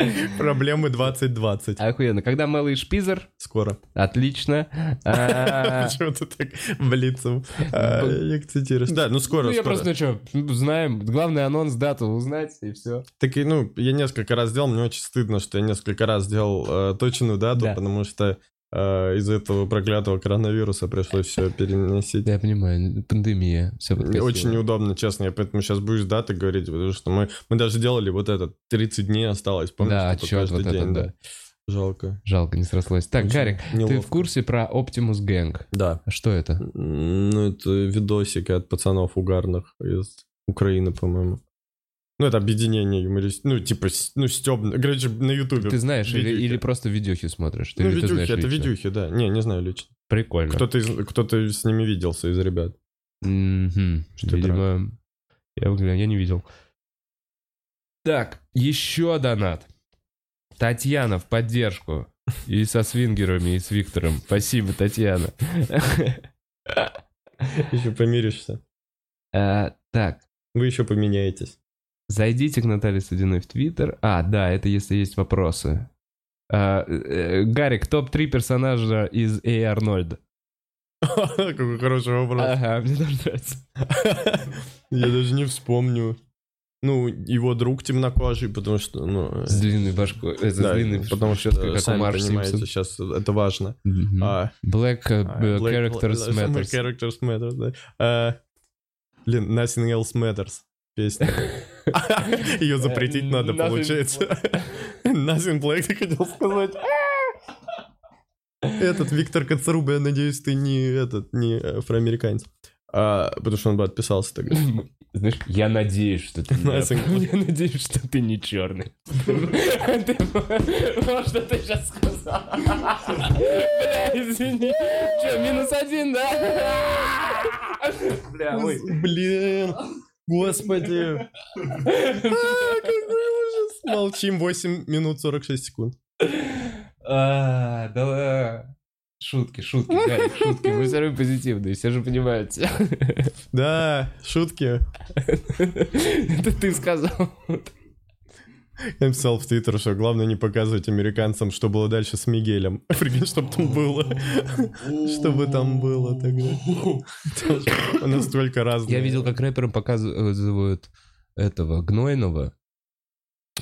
(laughs) Проблемы 2020. Охуенно. Когда Мэлый Шпизер, Скоро. отлично. (laughs) А, Почему ты так блицем а, акцентируешь? Да, ну скоро, Ну, я просто, что, знаем. Главный анонс, дату узнать, и все. Так и, ну, я несколько раз сделал, мне очень стыдно, что я несколько раз сделал э, точную дату, Да. потому что э, из-за этого проклятого коронавируса пришлось все переносить. Я понимаю, пандемия. Все Очень неудобно, честно, я поэтому сейчас боюсь даты говорить, потому что мы, мы даже делали вот это, 30 дней осталось, помнишь? Да, типа, отчет каждый вот день, этот, да. Жалко. Жалко, не срослось. Так, Очень Гарик, ты в курсе про Optimus Gang? Да. А Что это? Ну, это видосики от пацанов угарных из Украины, по-моему. Ну, это объединение юморист... Ну, типа, ну, стебно. Короче, на Ютубе. Ты знаешь, или, видюхи. или просто видюхи смотришь? Ты, Ну, или ты видюхи, знаешь это лично? видюхи, да. Не, не знаю лично. Прикольно. Кто-то, из- кто-то с ними виделся из ребят. Мгм. Что Видимо, я, выгляну, я не видел. Так, еще донат. Татьяна в поддержку. И со свингерами, и с Виктором. Спасибо, Татьяна. Еще помиришься. А, Так, Вы еще поменяетесь. Зайдите к Наталье Студиной в Твиттер. А, да, это если есть вопросы. А, э, Гарик, топ-3 персонажа из Эй Арнольда. (laughs) Какой хороший вопрос. Ага, мне тоже нравится. (laughs) Я даже не вспомню. Ну, его друг темнокожий, потому что, ну... С длинной башкой. э, с да, длинной потому что, щеткой, как у сами Марш понимаете, Симпсон. сейчас это важно. Мгм. А, Black э, э, Black- Characters Black- Matters. Characters Matters, да. А, Блин, Nothing Else Matters. Песня. (laughs) (laughs) Ее запретить надо, Nothing получается. Nothing Black, ты хотел сказать. (laughs) Этот Виктор Коцаруба, я надеюсь, ты не этот, не афроамериканец. А, потому что он бы отписался тогда. (laughs) Знаешь, я надеюсь, что ты не... Я надеюсь, что ты не черный. Что ты сейчас сказал. Бля, извини. Че, минус один, да? Бля. Блин, господи. А, какой ужас. Молчим 8 минут 46 секунд. А, Да Шутки, шутки, Гарик, шутки. Мы все равно позитивные, все же понимают. Да, шутки. Это ты сказал. Я написал в Твиттер, что главное не показывать американцам, что было дальше с Мигелем. (laughs) Прикинь, чтобы там было. (laughs) Чтобы там было тогда. Настолько разное. Я видел, как рэперам показывают этого Гнойного.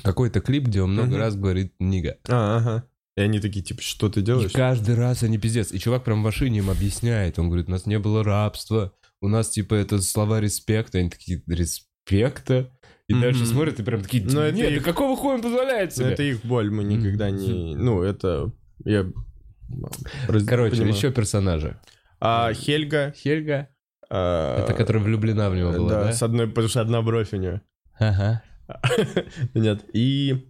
Какой-то клип, где он много раз говорит «нига». А, ага. И они такие, типа, что ты И делаешь? каждый раз они пиздец. И чувак прям в машине им объясняет. Он говорит, у нас не было рабства. У нас, типа, это слова респекта. Они такие, респекта? И Мгм. дальше смотрят и прям такие, Но это нет, их- да какого хуя он позволяет себе? это их боль, мы никогда не... Ну, это Я... раз- Короче, понимаю. еще персонажи. А, Хельга. Хельга, а, это которая влюблена в него была, да, да? с одной, потому что одна бровь у нее. Ага. (laughs) Нет, и...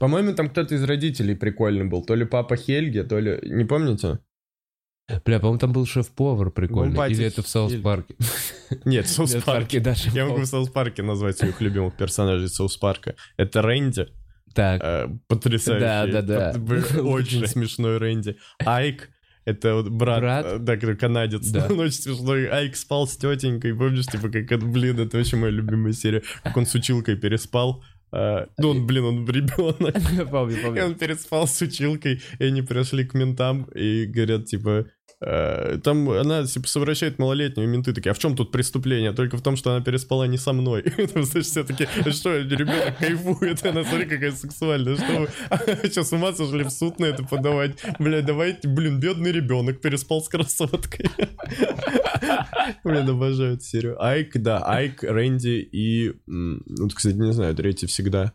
По-моему, там кто-то из родителей прикольный был. То ли папа Хельги, то ли... Не помните? Бля, по-моему, там был шеф-повар прикольный. батя Или это в South Хель- Парке? (laughs) Нет, в (laughs) Park. Park е, да, Я могу в шеф-повар. South Park е назвать своих любимых персонажей South Park а. Это Рэнди, Так, э, потрясающий. Да, да, да. (laughs) Очень смешной Рэнди. Айк, это вот брат, Брат? э, да, канадец. Да. Он очень смешной. Айк спал с тетенькой, помнишь, типа, как это, блин, это вообще моя любимая серия. Как он с училкой переспал. Э, Ну, он, блин, он ребенок. я (laughs) помню, И помню. он переспал с училкой, и они пришли к ментам и говорят, типа, там она типа, совращает малолетнюю, менты такие, а в чем тут преступление? Только в том, что она переспала не со мной. (laughs) Знаешь, все таки что, ребенок кайфует, она, смотри, какая сексуальная, что вы (laughs) сейчас ума сошли в суд на это подавать? Бля, давайте, блин, бедный ребенок переспал с красоткой. (laughs) Блин, обожаю эту серию. Айк, да, Айк, Рэнди и, ну, кстати, не знаю, третий всегда.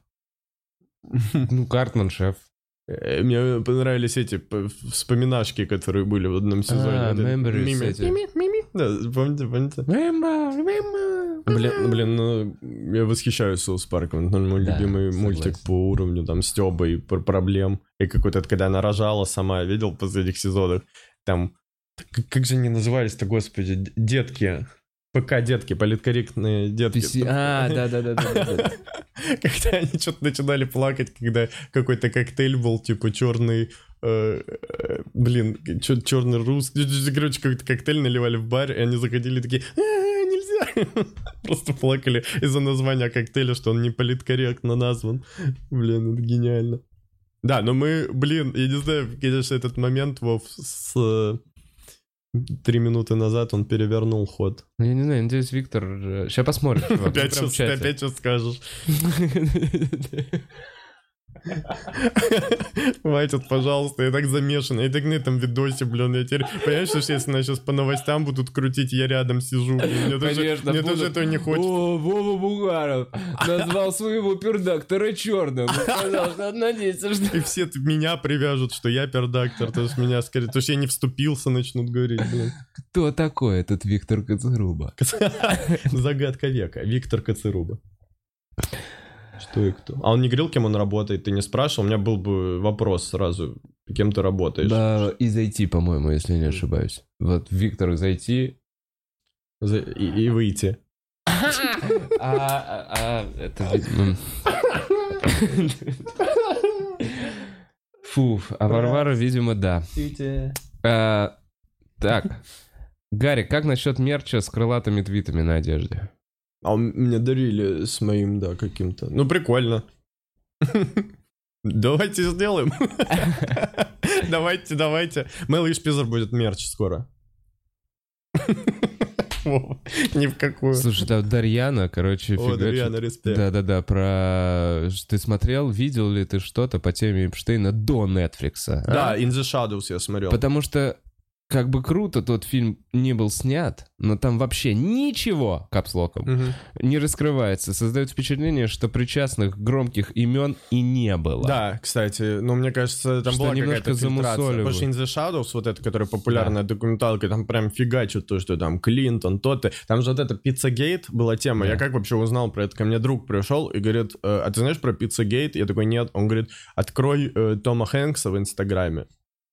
Ну, Картман шеф. Э, Мне понравились эти вспоминашки, которые были в одном сезоне. А, Вот это memories мими. эти. Мими. Да, помните, помните? Блин, блин, ну, я восхищаюсь Соус Парком. Это мой Да, любимый согласен. мультик по уровню, там, Стёба и пр- проблем. И какой-то, когда она рожала сама, видел в последних сезонах? Там, как, как же они назывались-то, господи, детки. ПК-детки, политкорректные детки. PC А, да-да-да. (laughs) Когда они что-то начинали плакать, когда какой-то коктейль был, типа, черный, э, э, блин, черный русский, (laughs) короче, какой-то коктейль наливали в бар, и они заходили такие, «А, нельзя, (laughs) просто плакали из-за названия коктейля, что он не политкорректно назван. Блин, это гениально. Да, но мы, блин, я не знаю, конечно, этот момент, Вов, с три минуты назад он перевернул ход. Ну, Я не знаю, надеюсь, Виктор... Сейчас посмотрим. Опять ты чате. опять что скажешь? (laughs) Хватит, пожалуйста, я так замешан. Я так на этом видосе, блин, я теперь... Понимаешь, что если нас сейчас по новостям будут крутить, я рядом сижу, блин, мне тоже, Конечно, мне будут. тоже этого не хочется. О, Вова Бугаров назвал своего пердактора черным. Сказал, что надеется, что... И все меня привяжут, что я пердактор, то есть меня скорее... То есть я не вступился, начнут говорить, блин. Кто такой этот Виктор Коцеруба? Загадка века. Виктор Коцеруба. Что и кто? А он не говорил, кем он работает, ты не спрашивал? У меня был бы вопрос сразу, кем ты работаешь? Да, и зайти, по-моему, если не ошибаюсь. Вот Виктор зайти. За- И, и выйти. А, а, а, это видимо... Фу, а Варвара, видимо, да. А, Так, Гарри, как насчет мерча с крылатыми твитами на одежде? А он- мне дарили с моим, да, каким-то. Ну, прикольно. Давайте сделаем. (laughs) Давайте, давайте. Мэл Шпизер будет мерч скоро. (laughs) Ни в какую. Слушай, там Дарьяна, короче, О, фигачит. Дарьяна, респект. Да-да-да, про... Ты смотрел, видел ли ты что-то по теме Эпштейна до а? Да, In the Shadows я смотрел. Потому что как бы круто тот фильм не был снят, но там вообще ничего капслоком Мгм. не раскрывается. Создает впечатление, что причастных громких имен и не было. Да, кстати, ну, мне кажется, там Что была немножко какая-то фильтрация. что In the Shadows, вот эта, которая популярная документалка, там прям фигачат то, что там Клинтон, то-то. Там же вот это Пиццагейт была тема. Да. Я как вообще узнал про это? Ко мне друг пришел и говорит, «Э, а ты знаешь про Пиццагейт? Я такой, нет. Он говорит, открой э, Тома Хэнкса в Инстаграме.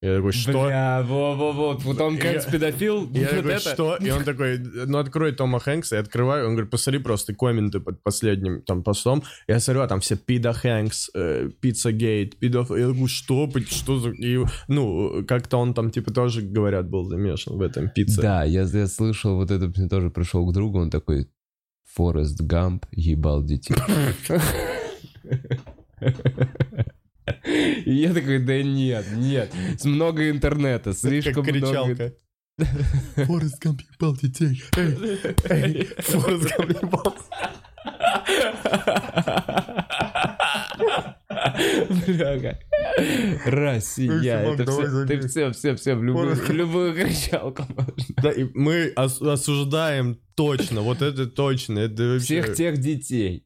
Я такой, что? Бля, во-во-во, вот он как Я- педофил, Я вот такой, это. что? И он такой, ну открой Тома Хэнкса, я открываю, он говорит, посмотри просто комменты под последним там постом. Я смотрю, а там все Пида Хэнкс, э, Пицца Гейт, Пидо... Я говорю, что? Что за... И, ну, как-то он там, типа, тоже, говорят, был замешан в этом пицце. Да, я, я слышал, вот это мне тоже пришел к другу, он такой, Форест Гамп ебал детей. (laughs) (laughs) И я такой, да нет, нет, с много интернета, Как слишком много... кричалка. (laughs) Форест Гамп ебал детей. Эй, эй, Форест Гамп ебал. Бля, как. Россия, это все, ты все, все, все, в любую, в любую кричалку можно. Да, и мы ос- осуждаем точно, вот это точно. Это вообще- Всех тех детей,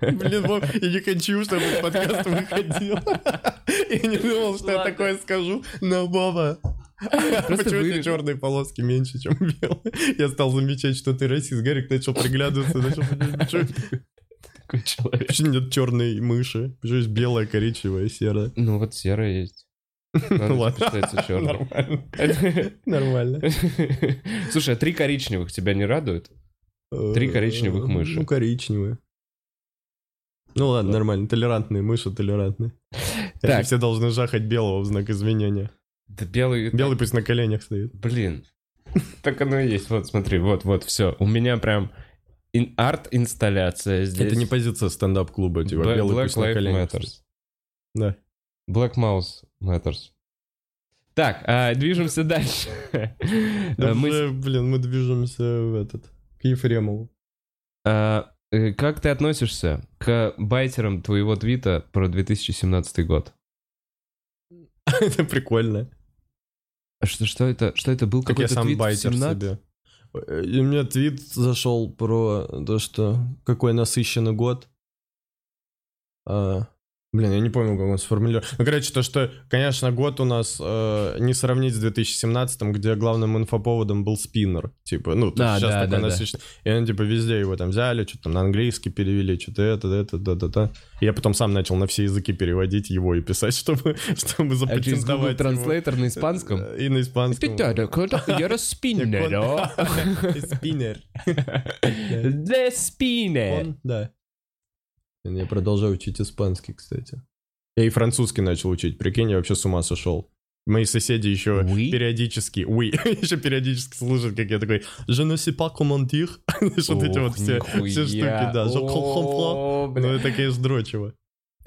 Блин, Вов, я не хочу, чтобы подкаст выходил. Я не думал, что я такое скажу, но Вова... Просто Почему вырежу. черные полоски меньше, чем белые? Я стал замечать, что ты расист. Гарик начал приглядываться. Начал... Такой человек. почему нет черной мыши? Почему есть белая, коричневая, серая? Ну вот серая есть. (laughs) Ну ладно. Нормально. Нормально. (laughs) Слушай, а три коричневых тебя не радует? Три коричневых мыши. Ну, коричневые. Ну ладно, нормально. Толерантные мыши, толерантные. (laughs) Так. Все должны жахать белого в знак извинения. Да белый... Белый пусть на коленях стоит. Блин. (laughs) Так оно и есть. Вот, смотри, вот, вот, все. У меня прям ин- арт-инсталляция здесь. Это не позиция стендап-клуба, типа Bla- белый Black пусть на Lives коленях Matters. Да. Black Mouse Matters. Так, а, движемся (laughs) дальше. Да мы уже, блин, мы движемся в этот, к Ефремову. а, э, Как ты относишься к байтерам твоего твита про 2017 год? (laughs) Это прикольно. А Что, что это? Что это был Как я какой-то сам твит байтер 17? себе. Э, И у меня твит зашел про то, что какой насыщенный год. А, блин, я не помню, как он сформулировал. Ну, короче, то, что, конечно, год у нас э, не сравнить с 2017, где главным инфоповодом был спиннер. Типа, ну, Да, сейчас да, такой да, да. насыщенный. И они, типа, везде его там взяли, что-то на английский перевели, что-то это, это, да-да-да. И я потом сам начал на все языки переводить его и писать, (laughs) чтобы, чтобы А запатентовать его. Translator на испанском? Э, И на испанском. Spinner, (laughs) (laughs) Спиннер. The spinner. Он, да. Я продолжаю учить испанский, кстати. Я и французский начал учить. Прикинь, я вообще с ума сошел. Мои соседи еще Oui? периодически, oui, (laughs) еще периодически слушают, как я такой, je ne sais pas comment dire. (laughs) Вот эти вот все, все штуки, да. Je comprends Ну, это, конечно, дрочево.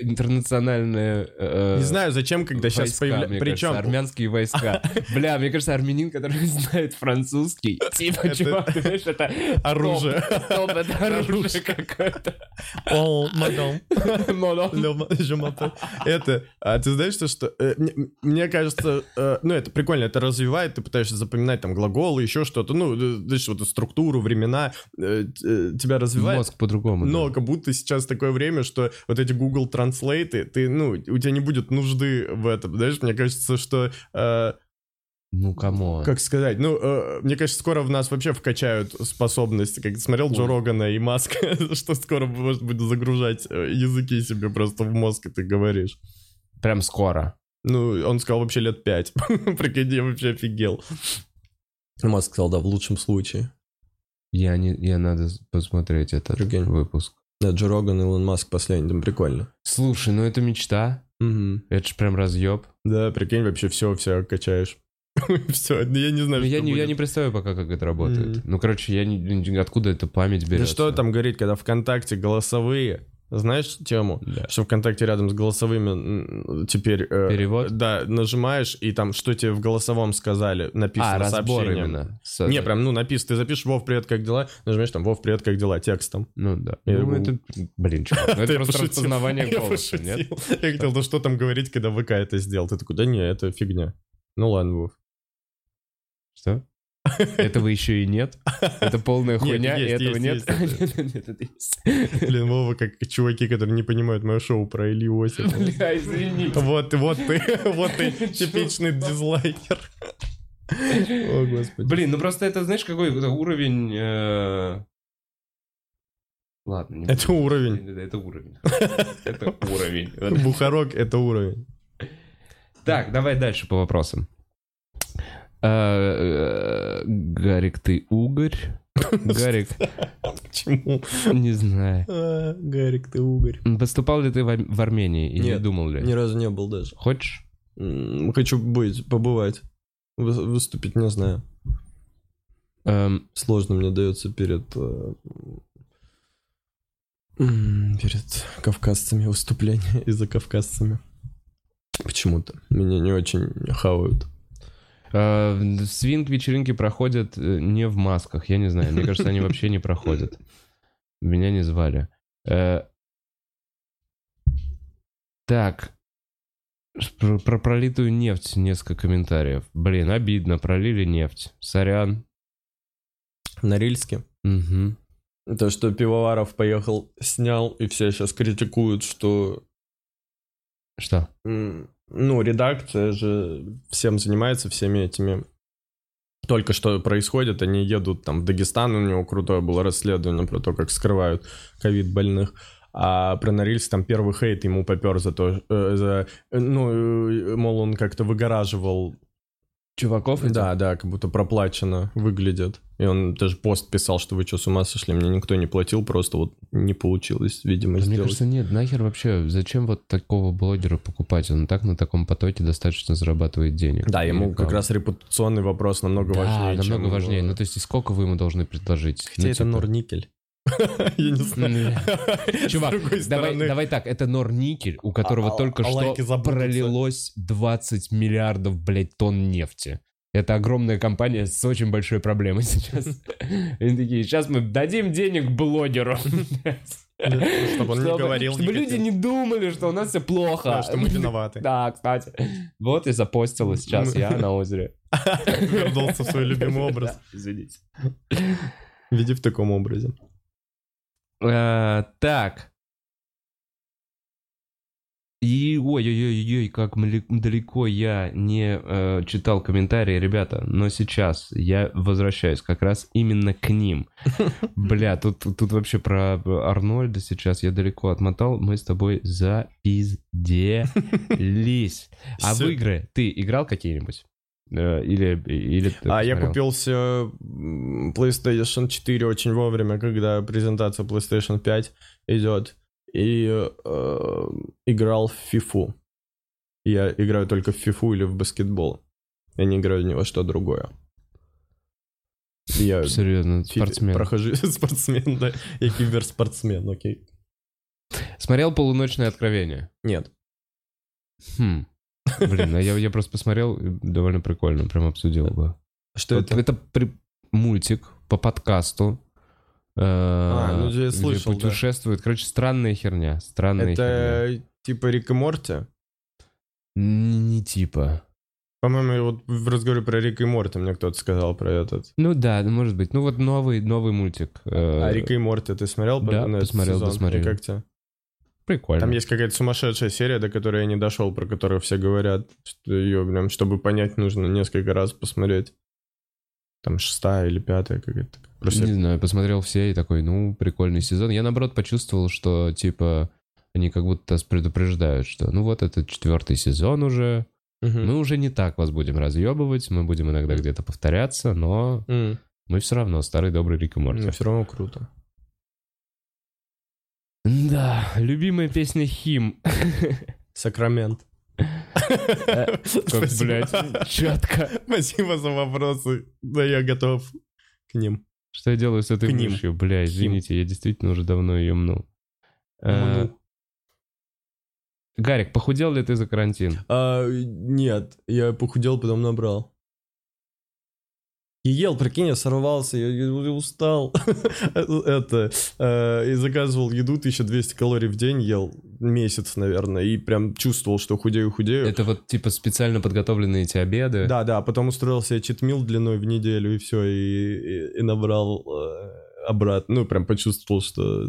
Интернациональные... э, Не знаю, зачем, когда сейчас войска, появляется... кажется, Причем... армянские войска. (laughs) Бля, мне кажется, армянин, который (laughs) знает французский. (laughs) Типа, чувак, ты знаешь, это... Оружие. топ, это оружие какое-то. О, мадам. Это, а ты знаешь, что, что э, мне, кажется, э, ну, это прикольно, это развивает, ты пытаешься запоминать там глаголы, еще что-то, ну, знаешь, вот структуру, времена, э, тебя развивает. Мозг по-другому. Но как будто сейчас такое время, что вот эти Google Translate, ты, ну, у тебя не будет нужды в этом, знаешь, мне кажется, что, э, Ну, come on. как сказать, ну, э, мне кажется, скоро в нас вообще вкачают способности, как ты смотрел Джо Ой. Рогана и Маска, (laughs) что скоро может быть загружать э, языки себе просто в мозг, и ты говоришь. Прям скоро. Ну, он сказал вообще лет пять. (laughs) Прикинь, я вообще офигел. Маск сказал, да, в лучшем случае. Я не... Я надо посмотреть этот Прикинь. выпуск. Да, Джо Роган и Илон Маск последний, там прикольно. Слушай, ну это мечта. Мгм. Это ж прям разъеб. Да, прикинь, вообще все, все качаешь. (laughs) Все, я не знаю, Ну, что я, не, я не представляю пока, как это работает. Мгм. Ну, короче, я не, откуда эта память Да берется. что там говорить, когда ВКонтакте голосовые, знаешь тему? Да. Что ВКонтакте рядом с голосовыми теперь... э, Перевод? Да, нажимаешь, и там, что тебе в голосовом сказали, написано А, разбор именно. С- Не, прям, ну, написано, ты запишешь «Вов, привет, как дела?» Нажимаешь там «Вов, привет, как дела?» текстом. Ну да. Я ну, его- это, блин, чувак, ну, (laughs) это просто пошутил. распознавание голоса, нет? Я хотел, да что там говорить, когда ВК это сделал? Ты такой, да не, это фигня. Ну ладно, Вов. Что? Этого еще и нет? Это полная хуйня, и этого нет? Нет, (laughs) нет, это есть. Блин, Вова, как чуваки, которые не понимают мое шоу про Илью Осипова. (laughs) Бля, извините. Вот, вот ты, (laughs) вот ты, типичный дизлайкер. О, господи. Блин, ну просто это, знаешь, какой это уровень... э, Ладно. не Это уровень. Это это уровень. Это уровень. Бухарок — это уровень. Так, давай дальше по вопросам. Э, э, Гарик, ты угорь? (laughs) Гарик, Почему? не знаю. А, Гарик, ты угорь. Поступал ли ты в Ар- в Армении и не Нет, думал ли? Ни разу не был даже. Хочешь? Хочу быть, побывать. Вы- Выступить не знаю. Эм, Сложно мне дается перед... э, Перед кавказцами выступление (laughs) и за кавказцами. Почему-то. Меня не очень хавают. Э, Свинг-вечеринки проходят э, не в масках, я не знаю. Мне кажется, они вообще не проходят. Меня не звали. Э, Так. Про, про пролитую нефть несколько комментариев. Блин, обидно, пролили нефть. Сорян. Норильске? Угу. То, что Пивоваров поехал, снял, и все сейчас критикуют, что Что? Ну, редакция же всем занимается, всеми этими. Только что происходит, они едут там в Дагестан, у него крутое было расследование про то, как скрывают ковид больных. А про Норильск там первый хейт ему попер за то, э, за, э, ну, э, мол, он как-то выгораживал Чуваков? этих? да, да, как будто проплачено выглядит. И он даже пост писал, что вы что, с ума сошли? Мне никто не платил, просто вот не получилось, видимо, Мне сделать. кажется, нет, нахер вообще, зачем вот такого блогера покупать? Он так на таком потоке достаточно зарабатывает денег. Да, ему Или как раз репутационный вопрос намного Да, важнее, намного важнее. Ну, то есть, и сколько вы ему должны предложить? Хотя Ну, это типа- Норникель. (laughs) Я не знаю. (laughs) Чувак, давай, так, это Норникель, у которого А- только а что пролилось 20 миллиардов, блядь, тонн нефти. Это огромная компания с очень большой проблемой (laughs) сейчас. Они такие, сейчас мы дадим денег блогеру. Чтобы он не говорил Чтобы люди не думали, что у нас все плохо. Да, что мы виноваты. Да, кстати. Вот и запостила сейчас я на озере. Вернулся в свой любимый образ. Извините. Види в таком образе. Э, Так. И ой-ой-ой, как далеко я не э, читал комментарии, ребята, но сейчас я возвращаюсь как раз именно к ним. (laughs) Бля, тут, тут вообще про Арнольда сейчас я далеко отмотал, мы с тобой запизделись. (laughs) А в игры ты играл какие-нибудь? Э, Или, или А я посмотрел? купил себе м, PlayStation 4 очень вовремя, когда презентация PlayStation 5 идет. И э, играл в FIFA. Я играю только в FIFA или в баскетбол. Я не играю ни во что другое. Я Серьезно, фи- спортсмен. прохожу (laughs) спортсмен, да. Я киберспортсмен, окей. Смотрел «Полуночное откровение»? Нет. Хм. Блин, а я, я просто посмотрел, довольно прикольно, прям обсудил бы. Что это? это при- мультик по подкасту. А, ну, я слышал, да. путешествует. Короче, странная херня. Странная херня. Это типа Рик и Морти? Н- Не типа. По-моему, вот в разговоре про Рика и Морти мне кто-то сказал про этот. Ну да, ну, может быть. Ну вот новый, новый мультик. э, А Рика и Морти ты смотрел? да, посмотрел, сезон? досмотрел. И как тебе? Прикольно. Там есть какая-то сумасшедшая серия, до которой я не дошел, про которую все говорят, что ее, прям, чтобы понять, нужно несколько раз посмотреть. Там шестая или пятая какая-то. Просто Не знаю, посмотрел все и такой, ну, прикольный сезон. Я, наоборот, почувствовал, что, типа, они как будто нас предупреждают, что, ну, вот это четвертый сезон уже, Мгм. мы уже не так вас будем разъебывать, мы будем иногда где-то повторяться, но М. мы все равно старый добрый Рик и Морти. Но все равно круто. Да, любимая песня Хим. (laughs) Сакрамент. Как, Спасибо. блядь, четко. Спасибо за вопросы. Да, я готов к ним. Что я делаю с этой мышью? Бля, извините, я действительно уже давно ее мнул. Э, Мнул. Гарик, похудел ли ты за карантин? А, нет, я похудел, потом набрал. И ел, прикинь, я сорвался, я, я устал. (laughs) Это, э, и заказывал еду, 1200 калорий в день ел, месяц, наверное, и прям чувствовал, что худею-худею. Это вот типа специально подготовленные эти обеды? Да, да, потом устроил себе читмил длиной в неделю, и все, и, и- и набрал э, обратно. Ну, прям почувствовал, что э,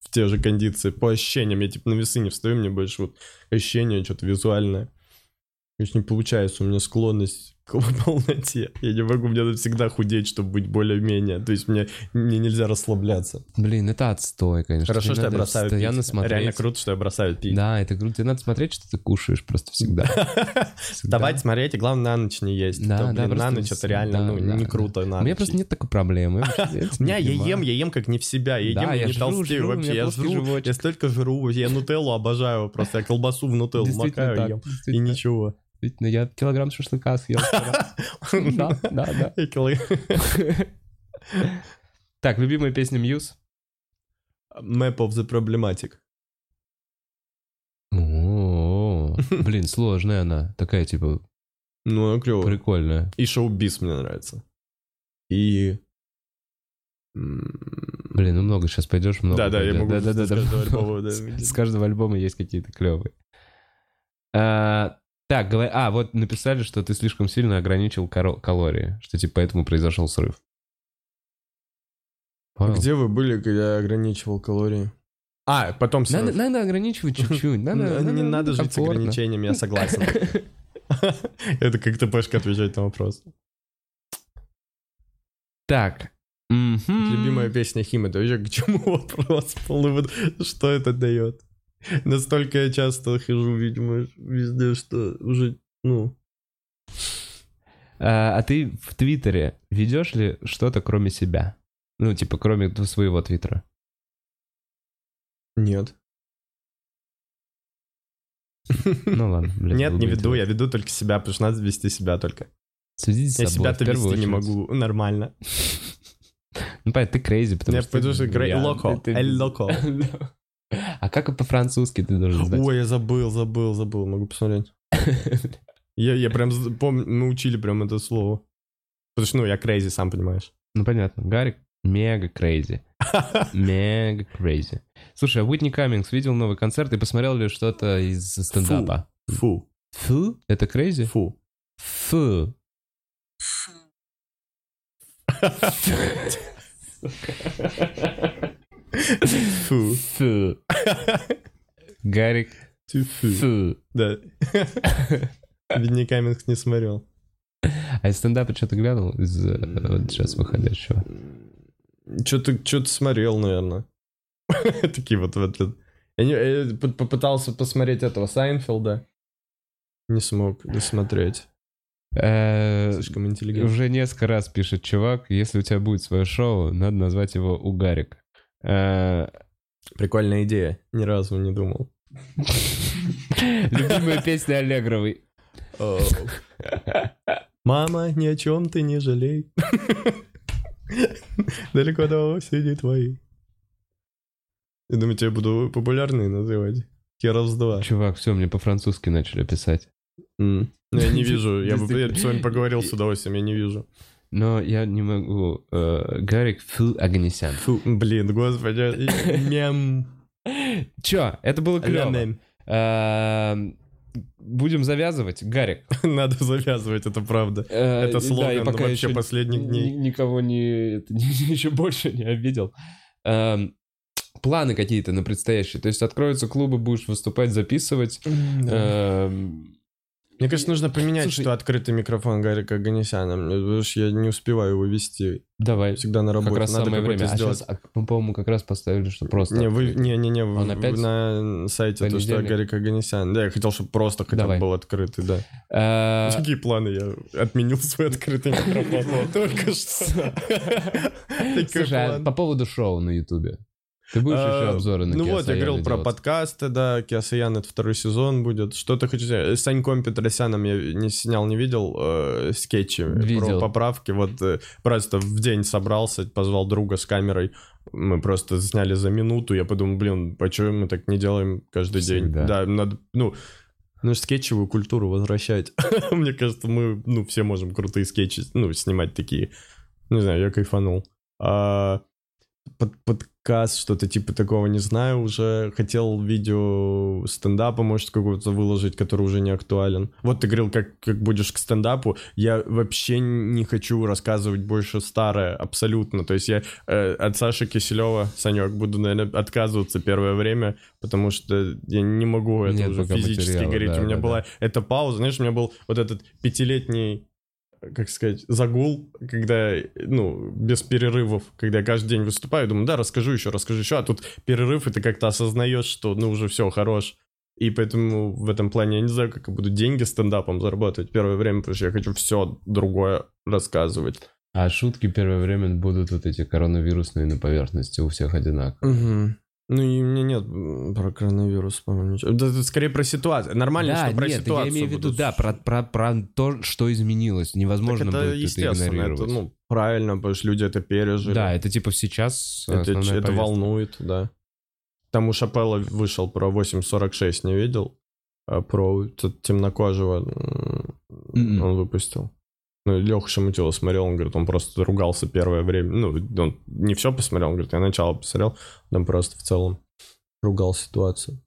в те же кондиции. По ощущениям, я типа на весы не встаю, мне больше вот ощущение что-то визуальное. То есть не получается, у меня склонность к (laughs) полноте. Я не могу, мне надо всегда худеть, чтобы быть более-менее. То есть мне, мне нельзя расслабляться. Блин, это отстой, конечно. Хорошо, Тебе что я бросаю пить. смотреть. Реально круто, что я бросаю пить. Да, это круто. Тебе надо смотреть, что ты кушаешь просто всегда. (laughs) Давайте смотреть, и главное, на ночь не есть. Да, То, да, на ночь это реально ну, не круто. У меня просто нет такой проблемы. (laughs) У меня я ем, я ем как не в себя. Я ем, я не толстею вообще. Я жру, я столько жру. Я нутеллу обожаю. Просто я колбасу в нутеллу макаю так, и ем. Ничего. Действительно, я килограмм шашлыка съел. (laughs) Да, да, да. Я (laughs) Так, любимая песня Мьюз? Map of the Problematic. Блин, сложная она. Такая, типа, Ну, она клёвая. прикольная. И шоу-биз мне нравится. И... Блин, ну много сейчас пойдешь, много. Да-да, я пойдет. могу Да-да-да, с каждого да. альбома, да. (laughs) С с каждого альбома есть какие-то клевые. А, Так, говоря, а, вот написали, что ты слишком сильно ограничил калории, что типа поэтому произошел срыв. Павел, Где вы были, когда я ограничивал калории? А, потом... всё- Надо, надо ограничивать чуть-чуть. Надо, Ну, Не надо жить с комфортно. ограничениями, я согласен. (laughs) Это как ты Пашка отвечать на вопрос. Так. Любимая песня Хима, это вообще к чему вопрос? (laughs) Что это дает? (laughs) Настолько я часто хожу, видимо, везде, что уже, ну... А, а ты в Твиттере ведешь ли что-то кроме себя? Ну, типа, кроме своего Твиттера. Нет. Ну ладно, блин. Нет, не веду, я веду только себя, потому что надо вести себя только. Следите за Я себя-то вести не могу нормально. (laughs) Ну, понятно, ты крейзи, потому Я что... потому что я- локо, эль локо. (laughs) А как по-французски ты должен знать? Ой, я забыл, забыл, забыл, могу посмотреть. (laughs) Я, я прям помню, мы учили прям это слово. Потому что, ну, я crazy, сам понимаешь. Ну, понятно. Гарик мега crazy. (laughs) Мега crazy. Слушай, а Уитни Каммингс видел новый концерт и посмотрел ли что-то из стендапа? Фу, Фу? Это crazy? фу. Фу. Фу. Фу. Гарик, Ты фу. фу. Да. Видни Каменс не смотрел. А из стендапа что-то глянул? Из вот сейчас выходящего? Что-то что смотрел, наверное. (laughs) Такие вот вот. вот. Я не- я попытался посмотреть этого Сайнфилда. Не смог досмотреть. Э, Слишком интеллигентно. Уже несколько раз пишет чувак, если у тебя будет свое шоу, надо назвать его Угарик. Э, Прикольная идея. Ни разу не думал. (laughs) Любимая песня Аллегровой. Мама, ни о чем ты не жалей. (laughs) Далеко до осени твои. Я думаю, тебя буду популярные называть. Херов два. Чувак, все, мне по-французски начали писать. Ну, Я не вижу. Я бы я с вами поговорил с (laughs) удовольствием, я не вижу. Но я не могу. Э, Гарик Фу Аганесян. Фу, блин, господи. Мем. (coughs) Чё, это было клево. Эм, Будем завязывать, Гарик. (laughs) Надо завязывать, это правда. Э, Это да, и слоган пока вообще последних ни- дней. Никого не, это, (laughs) еще больше не обидел. Эм, Планы какие-то на предстоящие. То есть откроются клубы, будешь выступать, записывать. Эм, Мне кажется, нужно поменять, Слушай- что открытый микрофон Гарика Аганесяна. Мне- Потому что я не успеваю его вести. Давай. Всегда на работе. Как раз Надо самое время. А сделать. сейчас, мы, по-моему, как раз поставили, что просто... Не, вы, не, не, не, Он опять? на сайте то, что Понедельник? Гарик Аганесян. Да, я хотел, чтобы просто хотя Давай. бы был открытый, да. Э, Какие планы? Я отменил свой открытый микрофон. (laughs) Только что. (laughs) Слушай, а по поводу шоу на Ютубе? Ты будешь еще А, обзоры на Ну вот, я Киосаяна говорил про делать? подкасты, да, Киасаян это второй сезон будет. Что ты хочешь сказать? С Саньком Петросяном я не снял, не видел э, скетчи Видел. про поправки. Вот э, просто в день собрался, позвал друга с камерой. Мы просто сняли за минуту. Я подумал, блин, почему мы так не делаем каждый Всегда. день? Да, надо, ну, ну, скетчевую культуру возвращать. (laughs) Мне кажется, мы, ну, все можем крутые скетчи, ну, снимать такие. Не знаю, я кайфанул. А, под, подкаст, что-то типа такого, не знаю, уже хотел видео стендапа, может, какого-то выложить, который уже не актуален. Вот ты говорил, как, как будешь к стендапу, я вообще не хочу рассказывать больше старое, абсолютно. То есть я э, от Саши Киселева, Санек, буду, наверное, отказываться первое время, потому что я не могу это Нет уже физически говорить. да, у меня да, была эта пауза, знаешь, у меня был вот этот пятилетний как сказать, загул, когда, ну, без перерывов, когда я каждый день выступаю, думаю, да, расскажу еще, расскажу еще, а тут перерыв, и ты как-то осознаешь, что, ну, уже все, хорош. И поэтому в этом плане я не знаю, как я буду деньги стендапом зарабатывать первое время, потому что я хочу все другое рассказывать. А шутки первое время будут вот эти коронавирусные на поверхности у всех одинаковые. Ну, и меня нет про коронавирус, по-моему, ничего. Да, это скорее про ситуацию. Нормально, да, что про нет, ситуацию я имею в виду, будут. да, про, про, про то, что изменилось. Невозможно Так это будет это естественно, игнорировать. это, ну, правильно, потому что люди это пережили. да, это типа сейчас Это, это повестка. волнует, да. Там у Шапелла вышел про 8.46, не видел? А про темнокожего Мгм. он выпустил. Ну, Леха Шамутило смотрел, он говорит, он просто ругался первое время. Ну, он не все посмотрел, он говорит, я начало посмотрел, там просто в целом ругал ситуацию.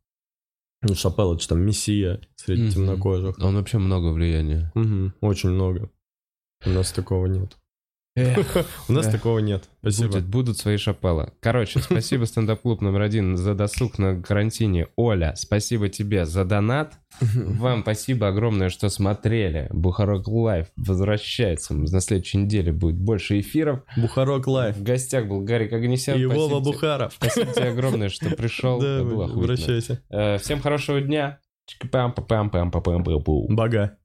Ну, Шапелла, это там мессия среди Мгм. темнокожих. Он вообще много влияния. Мгм, очень много. У нас такого нет. У нас такого нет. Спасибо. будут свои шапеллы. Короче, спасибо стендап-клуб номер один за досуг на карантине. Оля, спасибо тебе за донат. Вам спасибо огромное, что смотрели. Бухарог Лайв возвращается. На следующей неделе будет больше эфиров. Бухарог Лайв. В гостях был Гарик Оганисян. И Вова Бухаров. Спасибо тебе огромное, что пришел. Да, обращайся. Э, Всем хорошего дня. Бага.